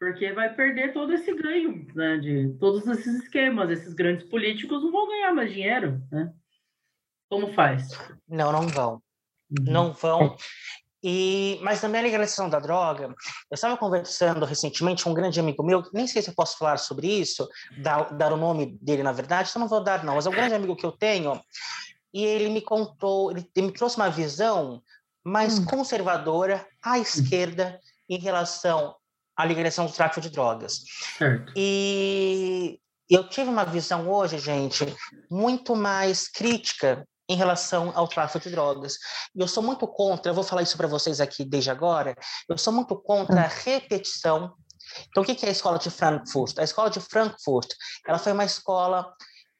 Porque vai perder todo esse ganho, né? De todos esses esquemas, esses grandes políticos não vão ganhar mais dinheiro, né? Como faz?
Não, não vão. Uhum. não vão. E, mas também a legalização da droga, eu estava conversando recentemente com um grande amigo meu, nem sei se eu posso falar sobre isso, dar, dar o nome dele na verdade, então não vou dar não, mas é um grande amigo que eu tenho, e ele me contou, ele, ele me trouxe uma visão mais hum. conservadora à esquerda em relação à legalização do tráfico de drogas. Certo. E eu tive uma visão hoje, gente, muito mais crítica em relação ao tráfico de drogas. E eu sou muito contra, eu vou falar isso para vocês aqui desde agora, eu sou muito contra a hum. repetição. Então, o que é a escola de Frankfurt? A escola de Frankfurt ela foi uma escola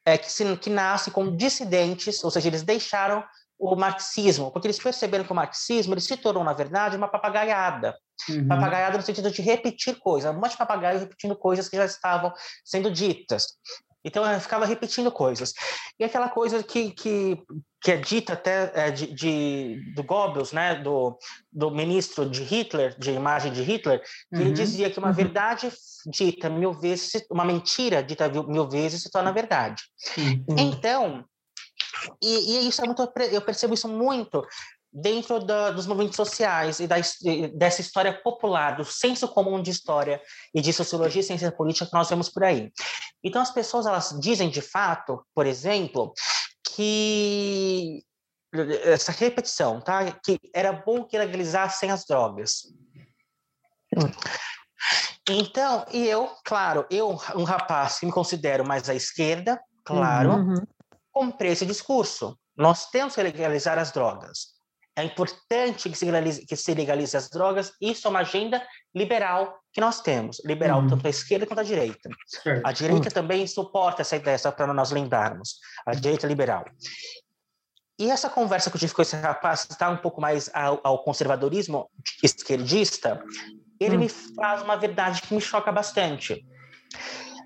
é, que, se, que nasce com dissidentes, ou seja, eles deixaram o marxismo, porque eles perceberam que o marxismo ele se tornou, na verdade, uma papagaiada. Uhum. Papagaiada no sentido de repetir coisas, um monte de papagaio repetindo coisas que já estavam sendo ditas. Então eu ficava repetindo coisas. E aquela coisa que, que, que é dita até é, de, de, do Goebbels, né, do, do ministro de Hitler, de imagem de Hitler, que uhum. ele dizia que uma uhum. verdade dita mil vezes, uma mentira dita mil vezes se torna verdade. Uhum. Então, e, e, isso é muito, eu percebo isso muito dentro da, dos movimentos sociais e da, dessa história popular, do senso comum de história e de sociologia e ciência política que nós vemos por aí. Então, as pessoas elas dizem de fato, por exemplo, que essa repetição, tá? Que era bom que legalizassem as drogas. Então, e eu, claro, eu, um rapaz que me considero mais à esquerda, claro, uhum. comprei esse discurso. Nós temos que legalizar as drogas. É importante que se, legalize, que se legalize as drogas. Isso é uma agenda liberal que nós temos. Liberal uhum. tanto à esquerda quanto à direita. Certo. A direita uhum. também suporta essa ideia, só para nós lembrarmos. A direita liberal. E essa conversa que eu tive com esse rapaz, está um pouco mais ao, ao conservadorismo esquerdista, ele uhum. me faz uma verdade que me choca bastante.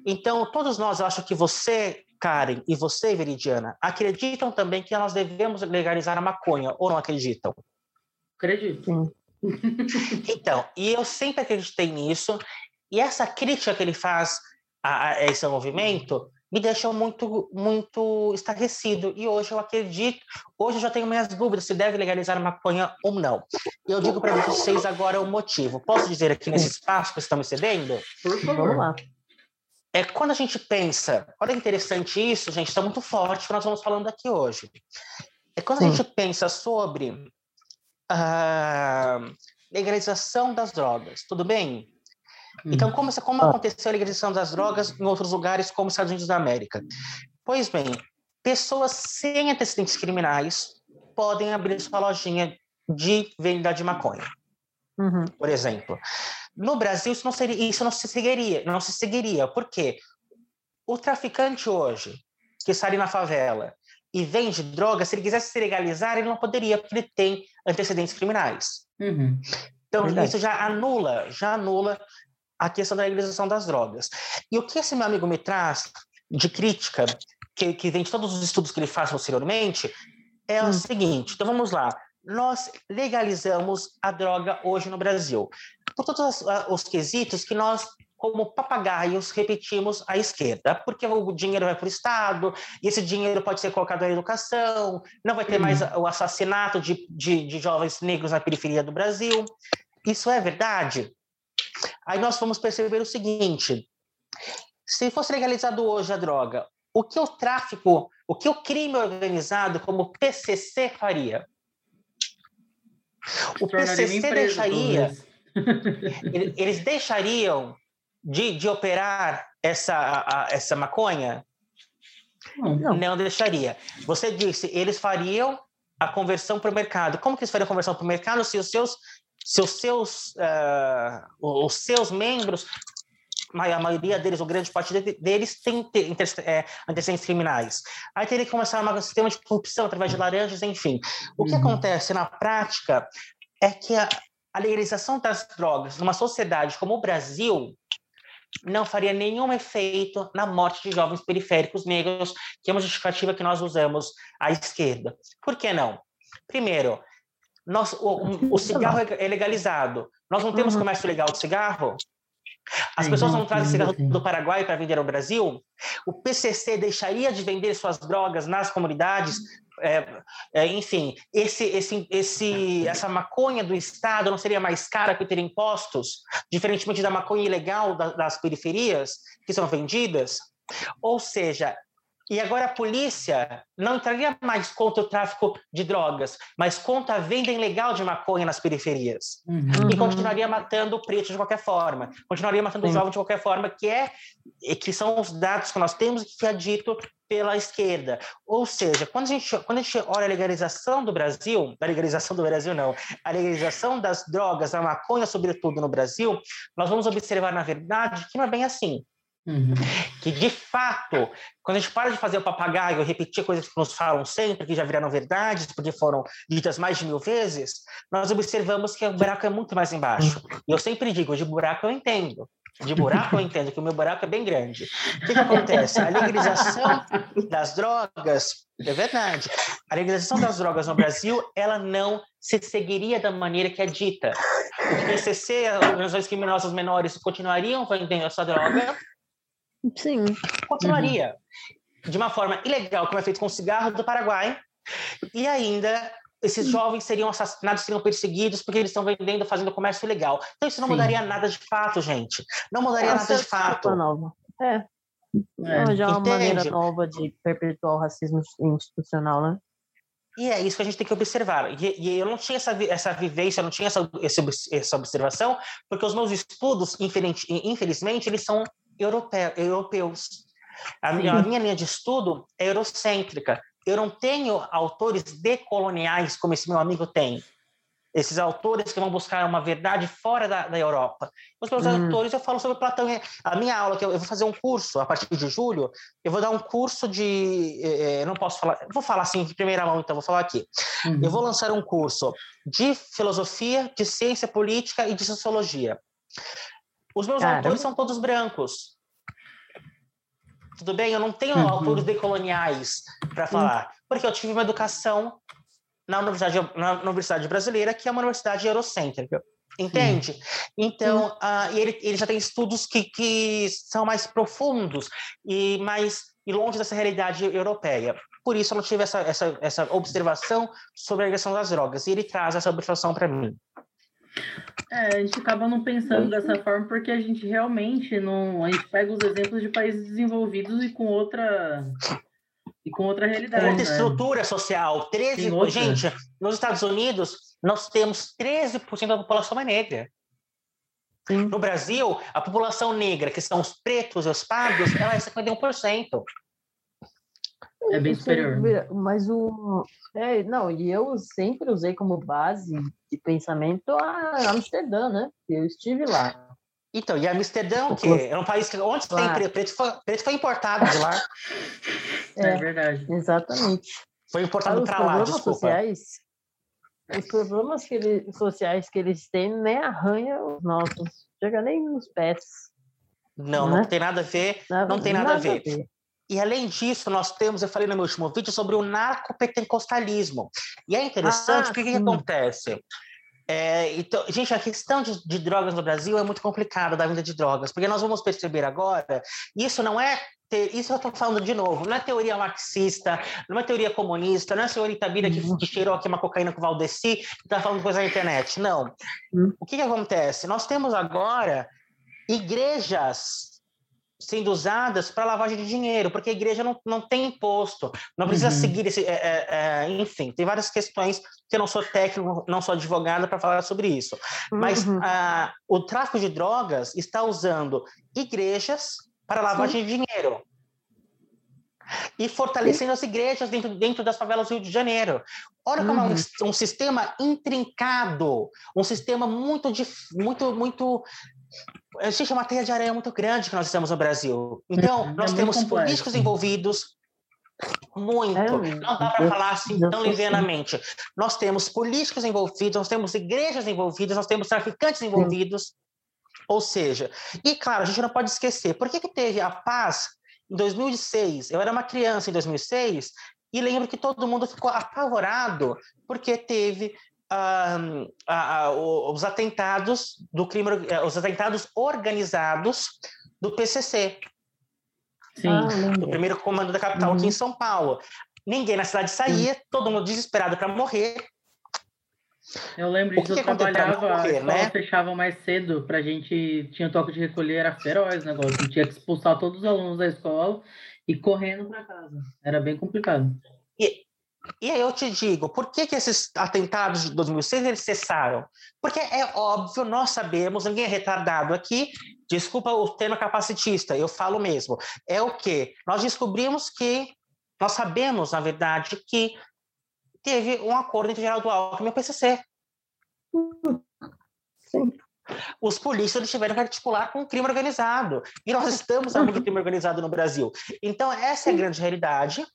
Então, todos nós, eu acho que você Karen e você, Veridiana, acreditam também que nós devemos legalizar a maconha ou não acreditam?
Acredito.
então, e eu sempre acreditei nisso, e essa crítica que ele faz a, a esse movimento me deixa muito, muito estarrecido. E hoje eu acredito, hoje eu já tenho minhas dúvidas se deve legalizar a maconha ou não. E eu digo para vocês agora o motivo. Posso dizer aqui nesse espaço que estão me cedendo?
Por favor. Vamos lá
é quando a gente pensa, olha que interessante isso, gente, está muito forte que nós vamos falando aqui hoje. É quando Sim. a gente pensa sobre a legalização das drogas, tudo bem? Hum. Então, como, como ah. aconteceu a legalização das drogas em outros lugares, como os Estados Unidos da América? Pois bem, pessoas sem antecedentes criminais podem abrir sua lojinha de venda de maconha, uhum. por exemplo. No Brasil, isso não, seria, isso não se seguiria. Não se seguiria. Por quê? O traficante hoje, que sai na favela e vende droga, se ele quisesse se legalizar, ele não poderia, porque ele tem antecedentes criminais. Uhum. Então, Verdade. isso já anula, já anula a questão da legalização das drogas. E o que esse meu amigo me traz de crítica, que, que vem de todos os estudos que ele faz posteriormente, é hum. o seguinte: então vamos lá nós legalizamos a droga hoje no Brasil. Por todos os quesitos que nós como papagaios repetimos à esquerda, porque o dinheiro vai para o Estado, e esse dinheiro pode ser colocado na educação, não vai ter mais uhum. o assassinato de, de, de, jovens negros na periferia do Brasil. Isso é verdade? Aí nós vamos perceber o seguinte: se fosse legalizado hoje a droga, o que o tráfico, o que o crime organizado, como PCC, faria? O PCC deixaria. eles deixariam de, de operar essa, a, essa maconha? Não. Não deixaria. Você disse, eles fariam a conversão para o mercado. Como que eles fariam a conversão para o mercado se os seus, se os seus, uh, os seus membros a maioria deles, ou grande parte deles, tem é, antecedentes criminais. Aí teria que começar um sistema de corrupção através de laranjas, enfim. O que uhum. acontece na prática é que a, a legalização das drogas numa sociedade como o Brasil não faria nenhum efeito na morte de jovens periféricos negros, que é uma justificativa que nós usamos à esquerda. Por que não? Primeiro, nós, o, o cigarro é legalizado. Nós não temos uhum. comércio legal de cigarro? As pessoas não trazem cigarro do Paraguai para vender ao Brasil? O PCC deixaria de vender suas drogas nas comunidades? É, é, enfim, esse, esse, esse, essa maconha do Estado não seria mais cara que ter impostos, diferentemente da maconha ilegal da, das periferias que são vendidas? Ou seja, e agora a polícia não entraria mais contra o tráfico de drogas, mas contra a venda ilegal de maconha nas periferias. Uhum. E continuaria matando o preto de qualquer forma, continuaria matando o jovem de qualquer forma, que é que são os dados que nós temos e que é dito pela esquerda. Ou seja, quando a gente, quando a gente olha a legalização do Brasil, a legalização do Brasil não, a legalização das drogas, a maconha sobretudo no Brasil, nós vamos observar, na verdade, que não é bem assim. Uhum. Que, de fato, quando a gente para de fazer o papagaio repetir coisas que nos falam sempre, que já viraram verdades, porque foram ditas mais de mil vezes, nós observamos que o buraco é muito mais embaixo. E eu sempre digo, de buraco eu entendo. De buraco eu entendo que o meu buraco é bem grande. O que, que acontece? A legalização das drogas, é verdade, a legalização das drogas no Brasil, ela não se seguiria da maneira que é dita. O PCC, as organizações criminosas menores, continuariam vendendo essa droga,
Sim.
Continuaria uhum. de uma forma ilegal, como é feito com o cigarro do Paraguai, e ainda esses jovens seriam assassinados, seriam perseguidos porque eles estão vendendo, fazendo comércio ilegal. Então isso não Sim. mudaria nada de fato, gente. Não mudaria nada de fato.
Nova. É. é. Já é uma maneira nova de perpetuar o racismo institucional, né?
E é isso que a gente tem que observar. E, e eu não tinha essa, essa vivência, eu não tinha essa, essa observação, porque os meus estudos, infelizmente, eles são europeu, europeus. A minha, a minha linha de estudo é eurocêntrica. Eu não tenho autores decoloniais como esse meu amigo tem. Esses autores que vão buscar uma verdade fora da, da Europa. Os meus hum. autores, eu falo sobre Platão. A minha aula, que eu, eu, vou fazer um curso a partir de julho, eu vou dar um curso de. Eh, eh não posso falar. Vou falar assim de primeira mão, então, vou falar aqui. Uhum. Eu vou lançar um curso de filosofia, de ciência política e de sociologia. Os meus Caramba. autores são todos brancos. Tudo bem? Eu não tenho uhum. autores decoloniais para falar, porque eu tive uma educação na universidade, na universidade brasileira, que é uma universidade eurocêntrica. Entende? Sim. Então, uh, ele, ele já tem estudos que, que são mais profundos e mais e longe dessa realidade europeia. Por isso, eu não tive essa, essa, essa observação sobre a questão das drogas. E ele traz essa observação para mim.
É, a gente acaba não pensando dessa forma porque a gente realmente não. A gente pega os exemplos de países desenvolvidos e com outra. E com outra realidade.
Outra né? estrutura social. 13, gente, nos Estados Unidos, nós temos 13% da população é negra. Sim. No Brasil, a população negra, que são os pretos e os pardos, ela é 51%.
É bem superior.
Mas o. É, não, e eu sempre usei como base de pensamento a Amsterdã, né? Eu estive lá.
Então, e Amsterdã, que é um país que onde claro. tem preto, foi, preto foi importado de lá.
É, é verdade.
Exatamente.
Foi importado para lá, desculpa.
Sociais, os problemas que eles, sociais que eles têm nem arranha os nossos, chega nem nos pés.
Não, né? não tem nada a ver, não, não tem nada, nada a ver. A ver. E além disso, nós temos, eu falei no meu último vídeo, sobre o narcopentecostalismo. E é interessante, ah, porque o que, acontece? É, então, gente, a questão de, de, drogas no Brasil é muito complicada, da venda de drogas, porque nós vamos perceber agora, isso não é, ter, isso eu estou falando de novo, não é teoria marxista, não é teoria comunista, não é a senhorita Bira que, uhum. que cheirou aqui uma cocaína com o Valdeci e está falando coisa na internet, não. Uhum. O que, que acontece? Nós temos agora igrejas sendo usadas para lavagem de dinheiro, porque a igreja não, não tem imposto, não precisa uhum. seguir esse. É, é, é, enfim, tem várias questões que eu não sou técnico, não sou advogada para falar sobre isso. Mas uhum. a, o tráfico de drogas está usando igrejas para lavagem Sim. de dinheiro. E fortalecendo Sim. as igrejas dentro, dentro das favelas do Rio de Janeiro. Olha como uhum. é um, uhum. um, sistema intrincado, um sistema muito, muito, muito Existe uma teia de areia muito grande que nós temos no Brasil. Então, é nós é temos políticos envolvidos, muito. É, não dá para falar assim tão livianamente. Nós temos políticos envolvidos, nós temos igrejas envolvidas, nós temos traficantes envolvidos. Ou seja, e claro, a gente não pode esquecer, por que, que teve a paz em 2006? Eu era uma criança em 2006 e lembro que todo mundo ficou apavorado porque teve os atentados do crime, eh, os atentados organizados do PCC. Sim. Ah, do primeiro comando da capital uhum. aqui em uhum. São Paulo. Ninguém na cidade saía, todo mundo desesperado para morrer.
Eu lembro disso, eu trabalhava, morrer, né? fechavam mais cedo, pra gente, tinha toque de recolher, era feroz o negócio, tinha que expulsar todos os alunos da escola e correndo para casa, era bem complicado.
E, e aí eu te digo, por que, que esses atentados de 2006 eles cessaram? Porque é óbvio, nós sabemos, ninguém é retardado aqui, desculpa o termo capacitista, eu falo mesmo. É o que? Nós descobrimos que, nós sabemos, na verdade, que teve um acordo entre Geraldo Alckmin e o PCC.
Sim.
os polícias tiveram que articular com o crime organizado. E nós estamos falando do crime organizado no Brasil. Então, essa é a grande realidade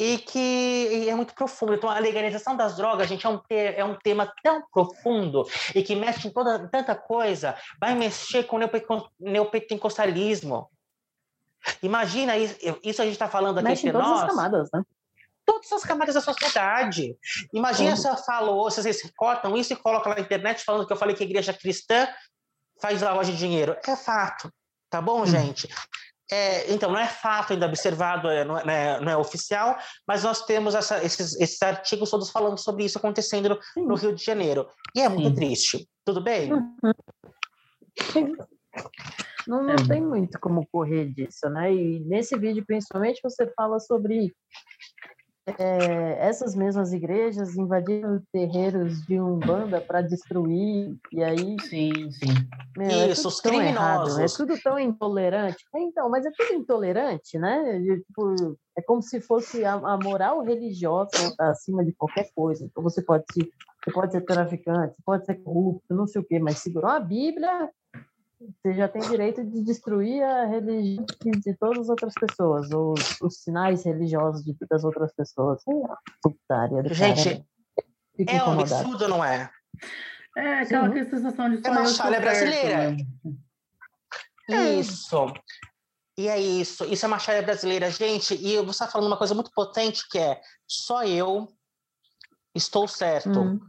e que é muito profundo. Então, a legalização das drogas, gente, é um, é um tema tão profundo e que mexe em toda, tanta coisa, vai mexer com o neopentecostalismo. Imagina isso, isso a gente está falando aqui
mexe entre
nós.
Todas as camadas, né?
Todas as camadas da sociedade. Imagina se eu falo, se vocês cortam isso e colocam na internet falando que eu falei que a igreja cristã faz lavagem de dinheiro. É fato, tá bom, hum. gente? É, então, não é fato ainda observado, é, não, é, não é oficial, mas nós temos essa, esses, esses, artigos todos falando sobre isso acontecendo no, no Rio de Janeiro. E é muito Sim. triste. Tudo bem? Uhum.
Não, não é. tem muito como correr disso, né? E nesse vídeo, principalmente, você fala sobre é, essas mesmas igrejas invadiram terreiros de Umbanda para destruir, e aí.
Sim, sim.
Meu, é Isso, é os criminosos. Errado, é tudo tão intolerante. Então, mas é tudo intolerante, né? tipo, é como se fosse a, a moral religiosa acima de qualquer coisa. Então, você pode, ser, você pode ser traficante, você pode ser corrupto, não sei o quê, mas segurou a Bíblia você já tem direito de destruir a religião de todas as outras pessoas, os, os sinais religiosos de, das outras pessoas. Putaria
Gente, é um absurdo, não é?
É, aquela Sim. sensação de
É uma chalha brasileira. Né? É. Isso. E é isso. Isso é uma chalha brasileira, gente. E eu vou estar falando uma coisa muito potente que é só eu estou certo. Hum.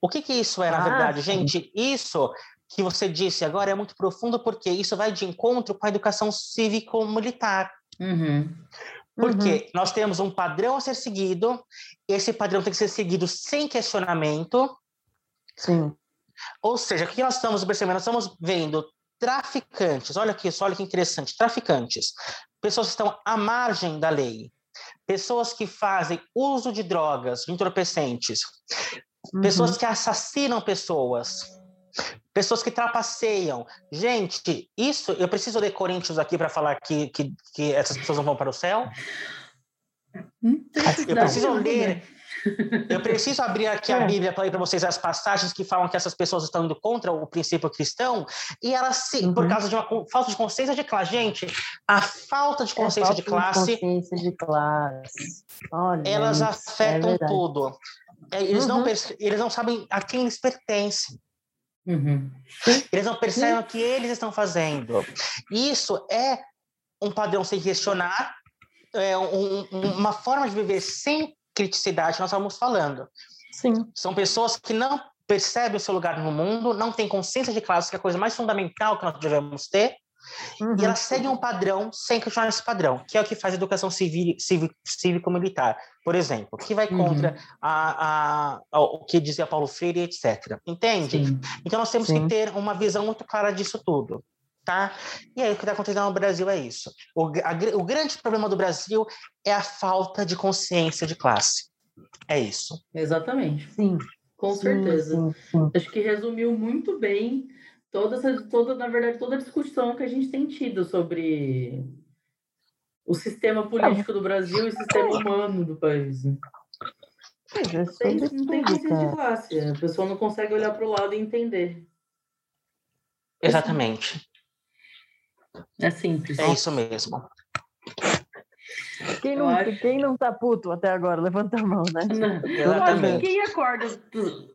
O que, que isso é, na ah, verdade, sim. gente? Isso que você disse agora é muito profundo porque isso vai de encontro com a educação cívico-militar.
Uhum.
Porque uhum. nós temos um padrão a ser seguido, esse padrão tem que ser seguido sem questionamento.
Sim.
Ou seja, o que nós estamos percebendo? Nós estamos vendo traficantes, olha aqui, olha que interessante, traficantes, pessoas que estão à margem da lei, pessoas que fazem uso de drogas, de entorpecentes, uhum. pessoas que assassinam pessoas, pessoas que trapaceiam. Gente, isso, eu preciso ler Coríntios aqui para falar que, que, que, essas pessoas não vão para o céu? Eu preciso ler. Eu preciso abrir aqui a é. Bíblia para ler para vocês as passagens que falam que essas pessoas estão indo contra o princípio cristão e elas, uhum. por causa de uma falta de consciência de classe. Gente, a falta de consciência, é, de, classe,
de consciência de classe. Olha,
elas afetam é tudo. É, eles, uhum. não, eles não sabem a quem eles pertencem.
Uhum.
Eles não percebem o que eles estão fazendo. Isso é um padrão sem questionar, é um, uma forma de viver sem criticidade, nós estamos falando.
Sim.
São pessoas que não percebem o seu lugar no mundo, não têm consciência de classe, que é a coisa mais fundamental que nós devemos ter, Uhum. E elas seguem um padrão sem questionar esse padrão, que é o que faz a educação cívico-militar, por exemplo, que vai contra uhum. a, a, a, o que dizia Paulo Freire, etc. Entende? Sim. Então nós temos Sim. que ter uma visão muito clara disso tudo. Tá? E aí o que está acontecendo no Brasil é isso. O, a, o grande problema do Brasil é a falta de consciência de classe. É isso.
Exatamente.
Sim.
Com certeza. Sim, sim. Acho que resumiu muito bem toda, essa, toda, na verdade, toda a discussão que a gente tem tido sobre o sistema político do Brasil e o sistema humano do país. Né?
É, não tem, não tem
de classe. A pessoa não consegue olhar para o lado e entender.
Exatamente.
É simples.
É isso mesmo.
Quem não, acho... quem não tá puto até agora? Levanta a mão, né?
Não. Eu acho que quem acorda,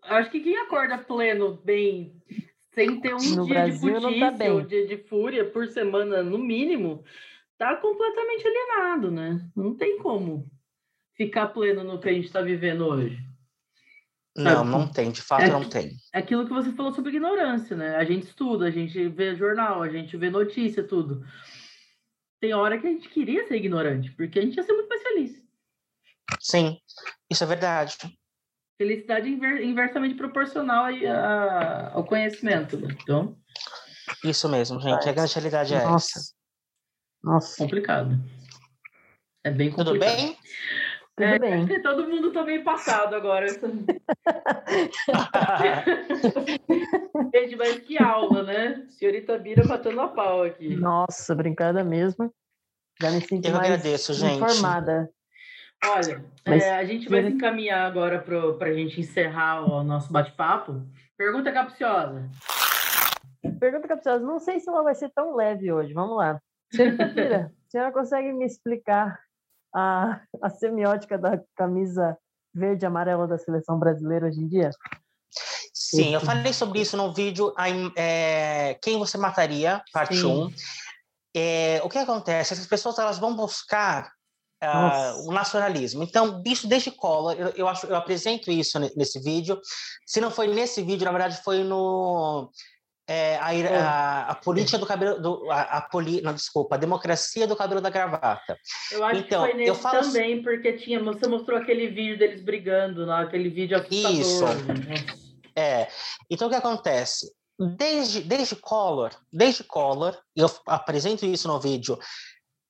acho que quem acorda pleno, bem sem ter um no dia Brasil, de putice tá ou dia de fúria por semana, no mínimo, tá completamente alienado, né? Não tem como ficar pleno no que a gente está vivendo hoje.
Não, não tem, de fato é, não tem.
É aquilo que você falou sobre ignorância, né? A gente estuda, a gente vê jornal, a gente vê notícia, tudo. Tem hora que a gente queria ser ignorante, porque a gente ia ser muito mais feliz.
Sim, isso é verdade.
Felicidade inversamente proporcional ao conhecimento. Né? Então.
Isso mesmo, gente. A grande realidade é
Nossa.
essa.
Nossa. Complicado. É bem complicado.
Tudo bem?
Tudo
é,
bem.
Todo mundo tá meio passado agora. Gente, mas que aula, né? Senhorita Bira batendo a pau aqui.
Nossa, brincada mesmo. Já me sinto
Eu
mais
agradeço, gente.
informada. Olha, Mas, é, a gente vai se encaminhar agora para a gente encerrar o nosso bate-papo. Pergunta capciosa.
Pergunta capciosa. Não sei se ela vai ser tão leve hoje. Vamos lá. Senhora, a senhora consegue me explicar a, a semiótica da camisa verde e amarela da seleção brasileira hoje em dia?
Sim, eu falei sobre isso no vídeo é, Quem Você Mataria, parte 1. É, o que acontece? Essas pessoas elas vão buscar uh, o nacionalismo. Então, isso desde cola, eu, eu, acho, eu apresento isso nesse vídeo. Se não foi nesse vídeo, na verdade, foi no é, a, a, a, política do cabelo do, a, a poli, não, desculpa, a democracia do cabelo da gravata.
Eu acho então, que foi nesse falo... também, porque tinha, você mostrou aquele vídeo deles brigando, lá, aquele vídeo assustador. Isso.
É. Então o que acontece? Desde, desde Collor, desde Collor, eu apresento isso no vídeo,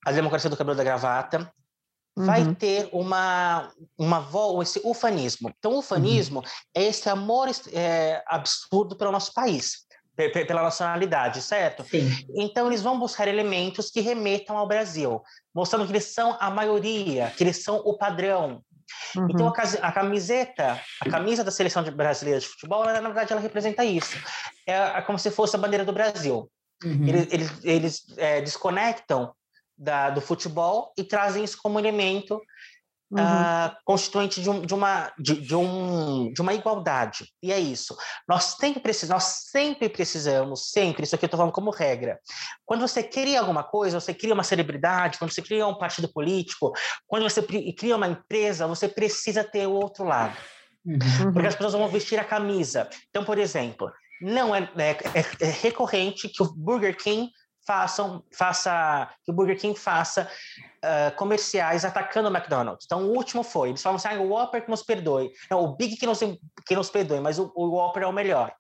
a democracia do cabelo da gravata, uhum. vai ter uma, uma esse ufanismo. Então, o ufanismo uhum. é esse amor é, absurdo pelo nosso país pela nacionalidade, certo?
Sim.
Então eles vão buscar elementos que remetam ao Brasil, mostrando que eles são a maioria, que eles são o padrão. Uhum. Então a, camiseta, a camisa da seleção brasileira de futebol, na verdade ela representa isso. É, como se fosse a bandeira do Brasil. Uhum. Eles, eles, eles é, desconectam da, do futebol e trazem isso como elemento uhum. uh, constituinte de, um, de, uma, de, de, um, de uma igualdade. E é isso. Nós sempre, precisamos, nós sempre precisamos, sempre, isso aqui eu estou falando como regra. Quando você cria alguma coisa, você cria uma celebridade, quando você cria um partido político, quando você cria uma empresa, você precisa ter o outro lado. Uhum. Porque as pessoas vão vestir a camisa. Então, por exemplo, não é, é, é, é recorrente que o Burger King façam, faça, que o Burger King faça uh, comerciais atacando o McDonald's. Então, o último foi, eles falam assim, ah, o Whopper que nos perdoe. Não, o Big que nos, que nos perdoe, mas o, o Whopper é o melhor.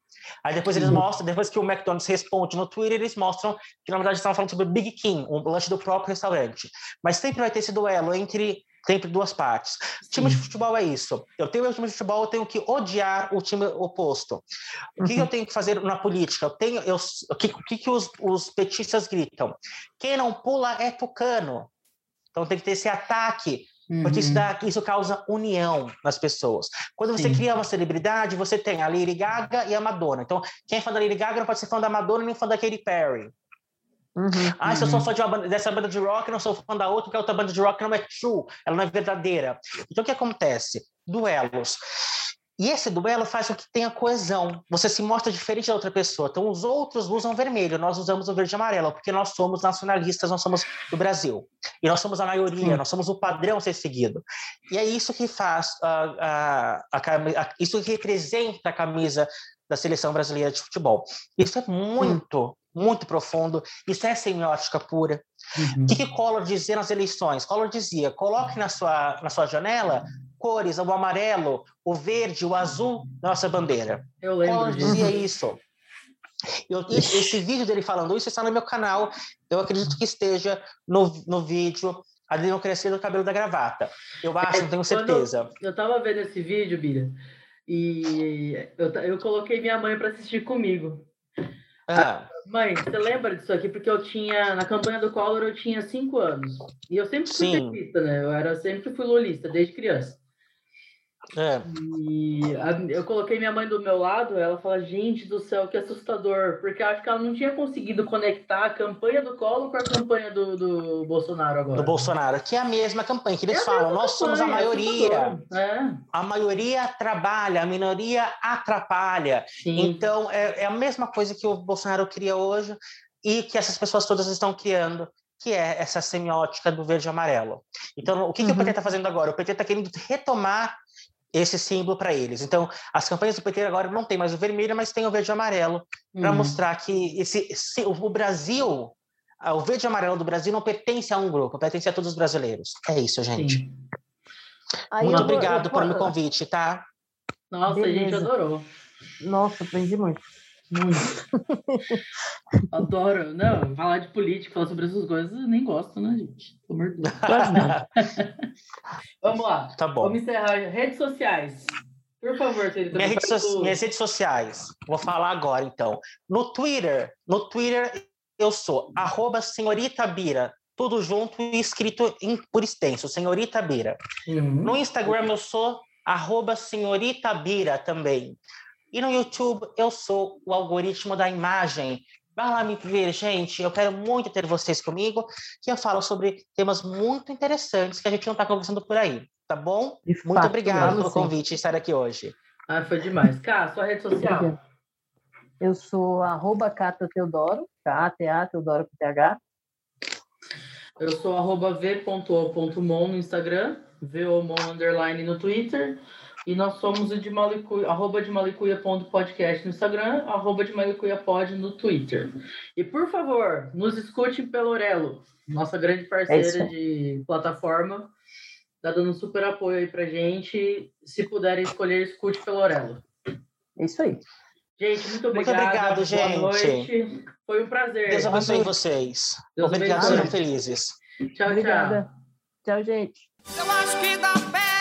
Aí depois eles mostram, depois que o McDonald's responde no Twitter, eles mostram que na verdade estavam falando sobre o Big King, um lanche do próprio restaurante. Mas sempre vai ter esse duelo entre sempre duas partes. Sim. Time de futebol é isso. Eu tenho meu time de futebol, eu tenho que odiar o time oposto. O que, uhum. eu tenho que fazer na política? Eu tenho, eu, o que, o que, os, os petistas gritam? Quem não pula é tucano. Então tem que ter esse ataque porque isso, uhum. dá, isso causa união nas pessoas. Quando você Sim. cria uma celebridade, você tem a Lady Gaga e a Madonna. Então, quem é fã da Lady Gaga não pode ser fã da Madonna nem fã da Katy Perry. Uhum, ah, uhum. se eu sou uhum. fã de banda, dessa banda de rock, não sou fã da outra, porque a outra banda de rock não é true, ela não é verdadeira. Então, o que acontece? Duelos. E esse duelo faz com que tenha coesão. Você se mostra diferente da outra pessoa. Então, os outros usam vermelho, nós usamos o verde e amarelo, porque nós somos nacionalistas, nós somos do Brasil. E nós somos a maioria, Sim. nós somos o padrão a ser seguido. E é isso que faz, uh, a, a, isso que representa a camisa da seleção brasileira de futebol. Isso é muito, muito profundo. Isso é semiótica pura. Uhum. O que, que Collor dizia nas eleições? Collor dizia: coloque na sua, na sua janela cores, o amarelo, o verde, o azul da nossa bandeira.
Eu lembro. Collor
dizia isso. Eu, esse vídeo dele falando isso está no meu canal. Eu acredito que esteja no, no vídeo A Democracia do Cabelo da Gravata. Eu acho, não tenho certeza.
eu estava vendo esse vídeo, Bira, e eu, eu coloquei minha mãe para assistir comigo. Ah. Mãe, você lembra disso aqui? Porque eu tinha, na campanha do Collor, eu tinha cinco anos. E eu sempre fui petista, né? Eu era, sempre fui lulista, desde criança. É. E a, eu coloquei minha mãe do meu lado, ela fala, gente do céu, que assustador, porque acho que ela não tinha conseguido conectar a campanha do Collor com a campanha do, do Bolsonaro agora.
Do Bolsonaro, que é a mesma campanha, que eles é falam, nós somos a maioria. É. A maioria trabalha, a minoria atrapalha. Sim. Então, é, é a mesma coisa que o Bolsonaro cria hoje e que essas pessoas todas estão criando que é essa semiótica do verde e amarelo. Então, o que, uhum. que o PT está fazendo agora? O PT está querendo retomar esse símbolo para eles. Então, as campanhas do PT agora não tem mais o vermelho, mas tem o verde e amarelo, para uhum. mostrar que esse, o Brasil, o verde e amarelo do Brasil não pertence a um grupo, pertence a todos os brasileiros. É isso, gente. Muito eu, obrigado eu, eu, pelo convite, tá?
Nossa, Beleza. a gente adorou.
Nossa, aprendi muito.
Muito. Adoro. Não, falar de política, falar sobre essas coisas, eu nem gosto, né, gente? Pelo amor de Deus. Vamos lá.
Tá bom.
Vamos encerrar. Redes sociais. Por favor, querido.
Minha rede so minhas redes sociais. Vou falar agora, então. No Twitter, no Twitter eu sou arroba senhorita Bira, tudo junto e escrito em, por extenso, senhorita Bira. Uhum. No Instagram eu sou arroba senhorita Bira também. E no YouTube, eu sou o algoritmo da imagem. Vai lá me ver, gente. Eu quero muito ter vocês comigo, que eu falo sobre temas muito interessantes que a gente não está conversando por aí, tá bom?
De
Muito
fato,
obrigado pelo
sim.
convite e estar aqui hoje.
Ah, foi demais. Cá, sua rede social.
Eu sou arroba Cata Teodoro, K-A-T-A, Teodoro com T-H.
Eu sou arroba v.o.mon no Instagram, vomon underline no Twitter. E nós somos o de Malicuia, arroba de malicuia.podcast no Instagram, arroba de malicuiapod no Twitter. E por favor, nos escute pelo Orelo, nossa grande
É
parceira
aí.
de plataforma. Tá dando um super apoio aí pra gente. Se puderem escolher, escute pelo Orelo.
É isso aí.
Gente, muito
Muito
obrigado.
obrigado,
Boa
gente.
noite. Foi um prazer.
Deus abençoe vocês.
Deus
Obrigado, sejam felizes.
Tchau,
Obrigada. Tchau, gente.
Eu acho que dá pé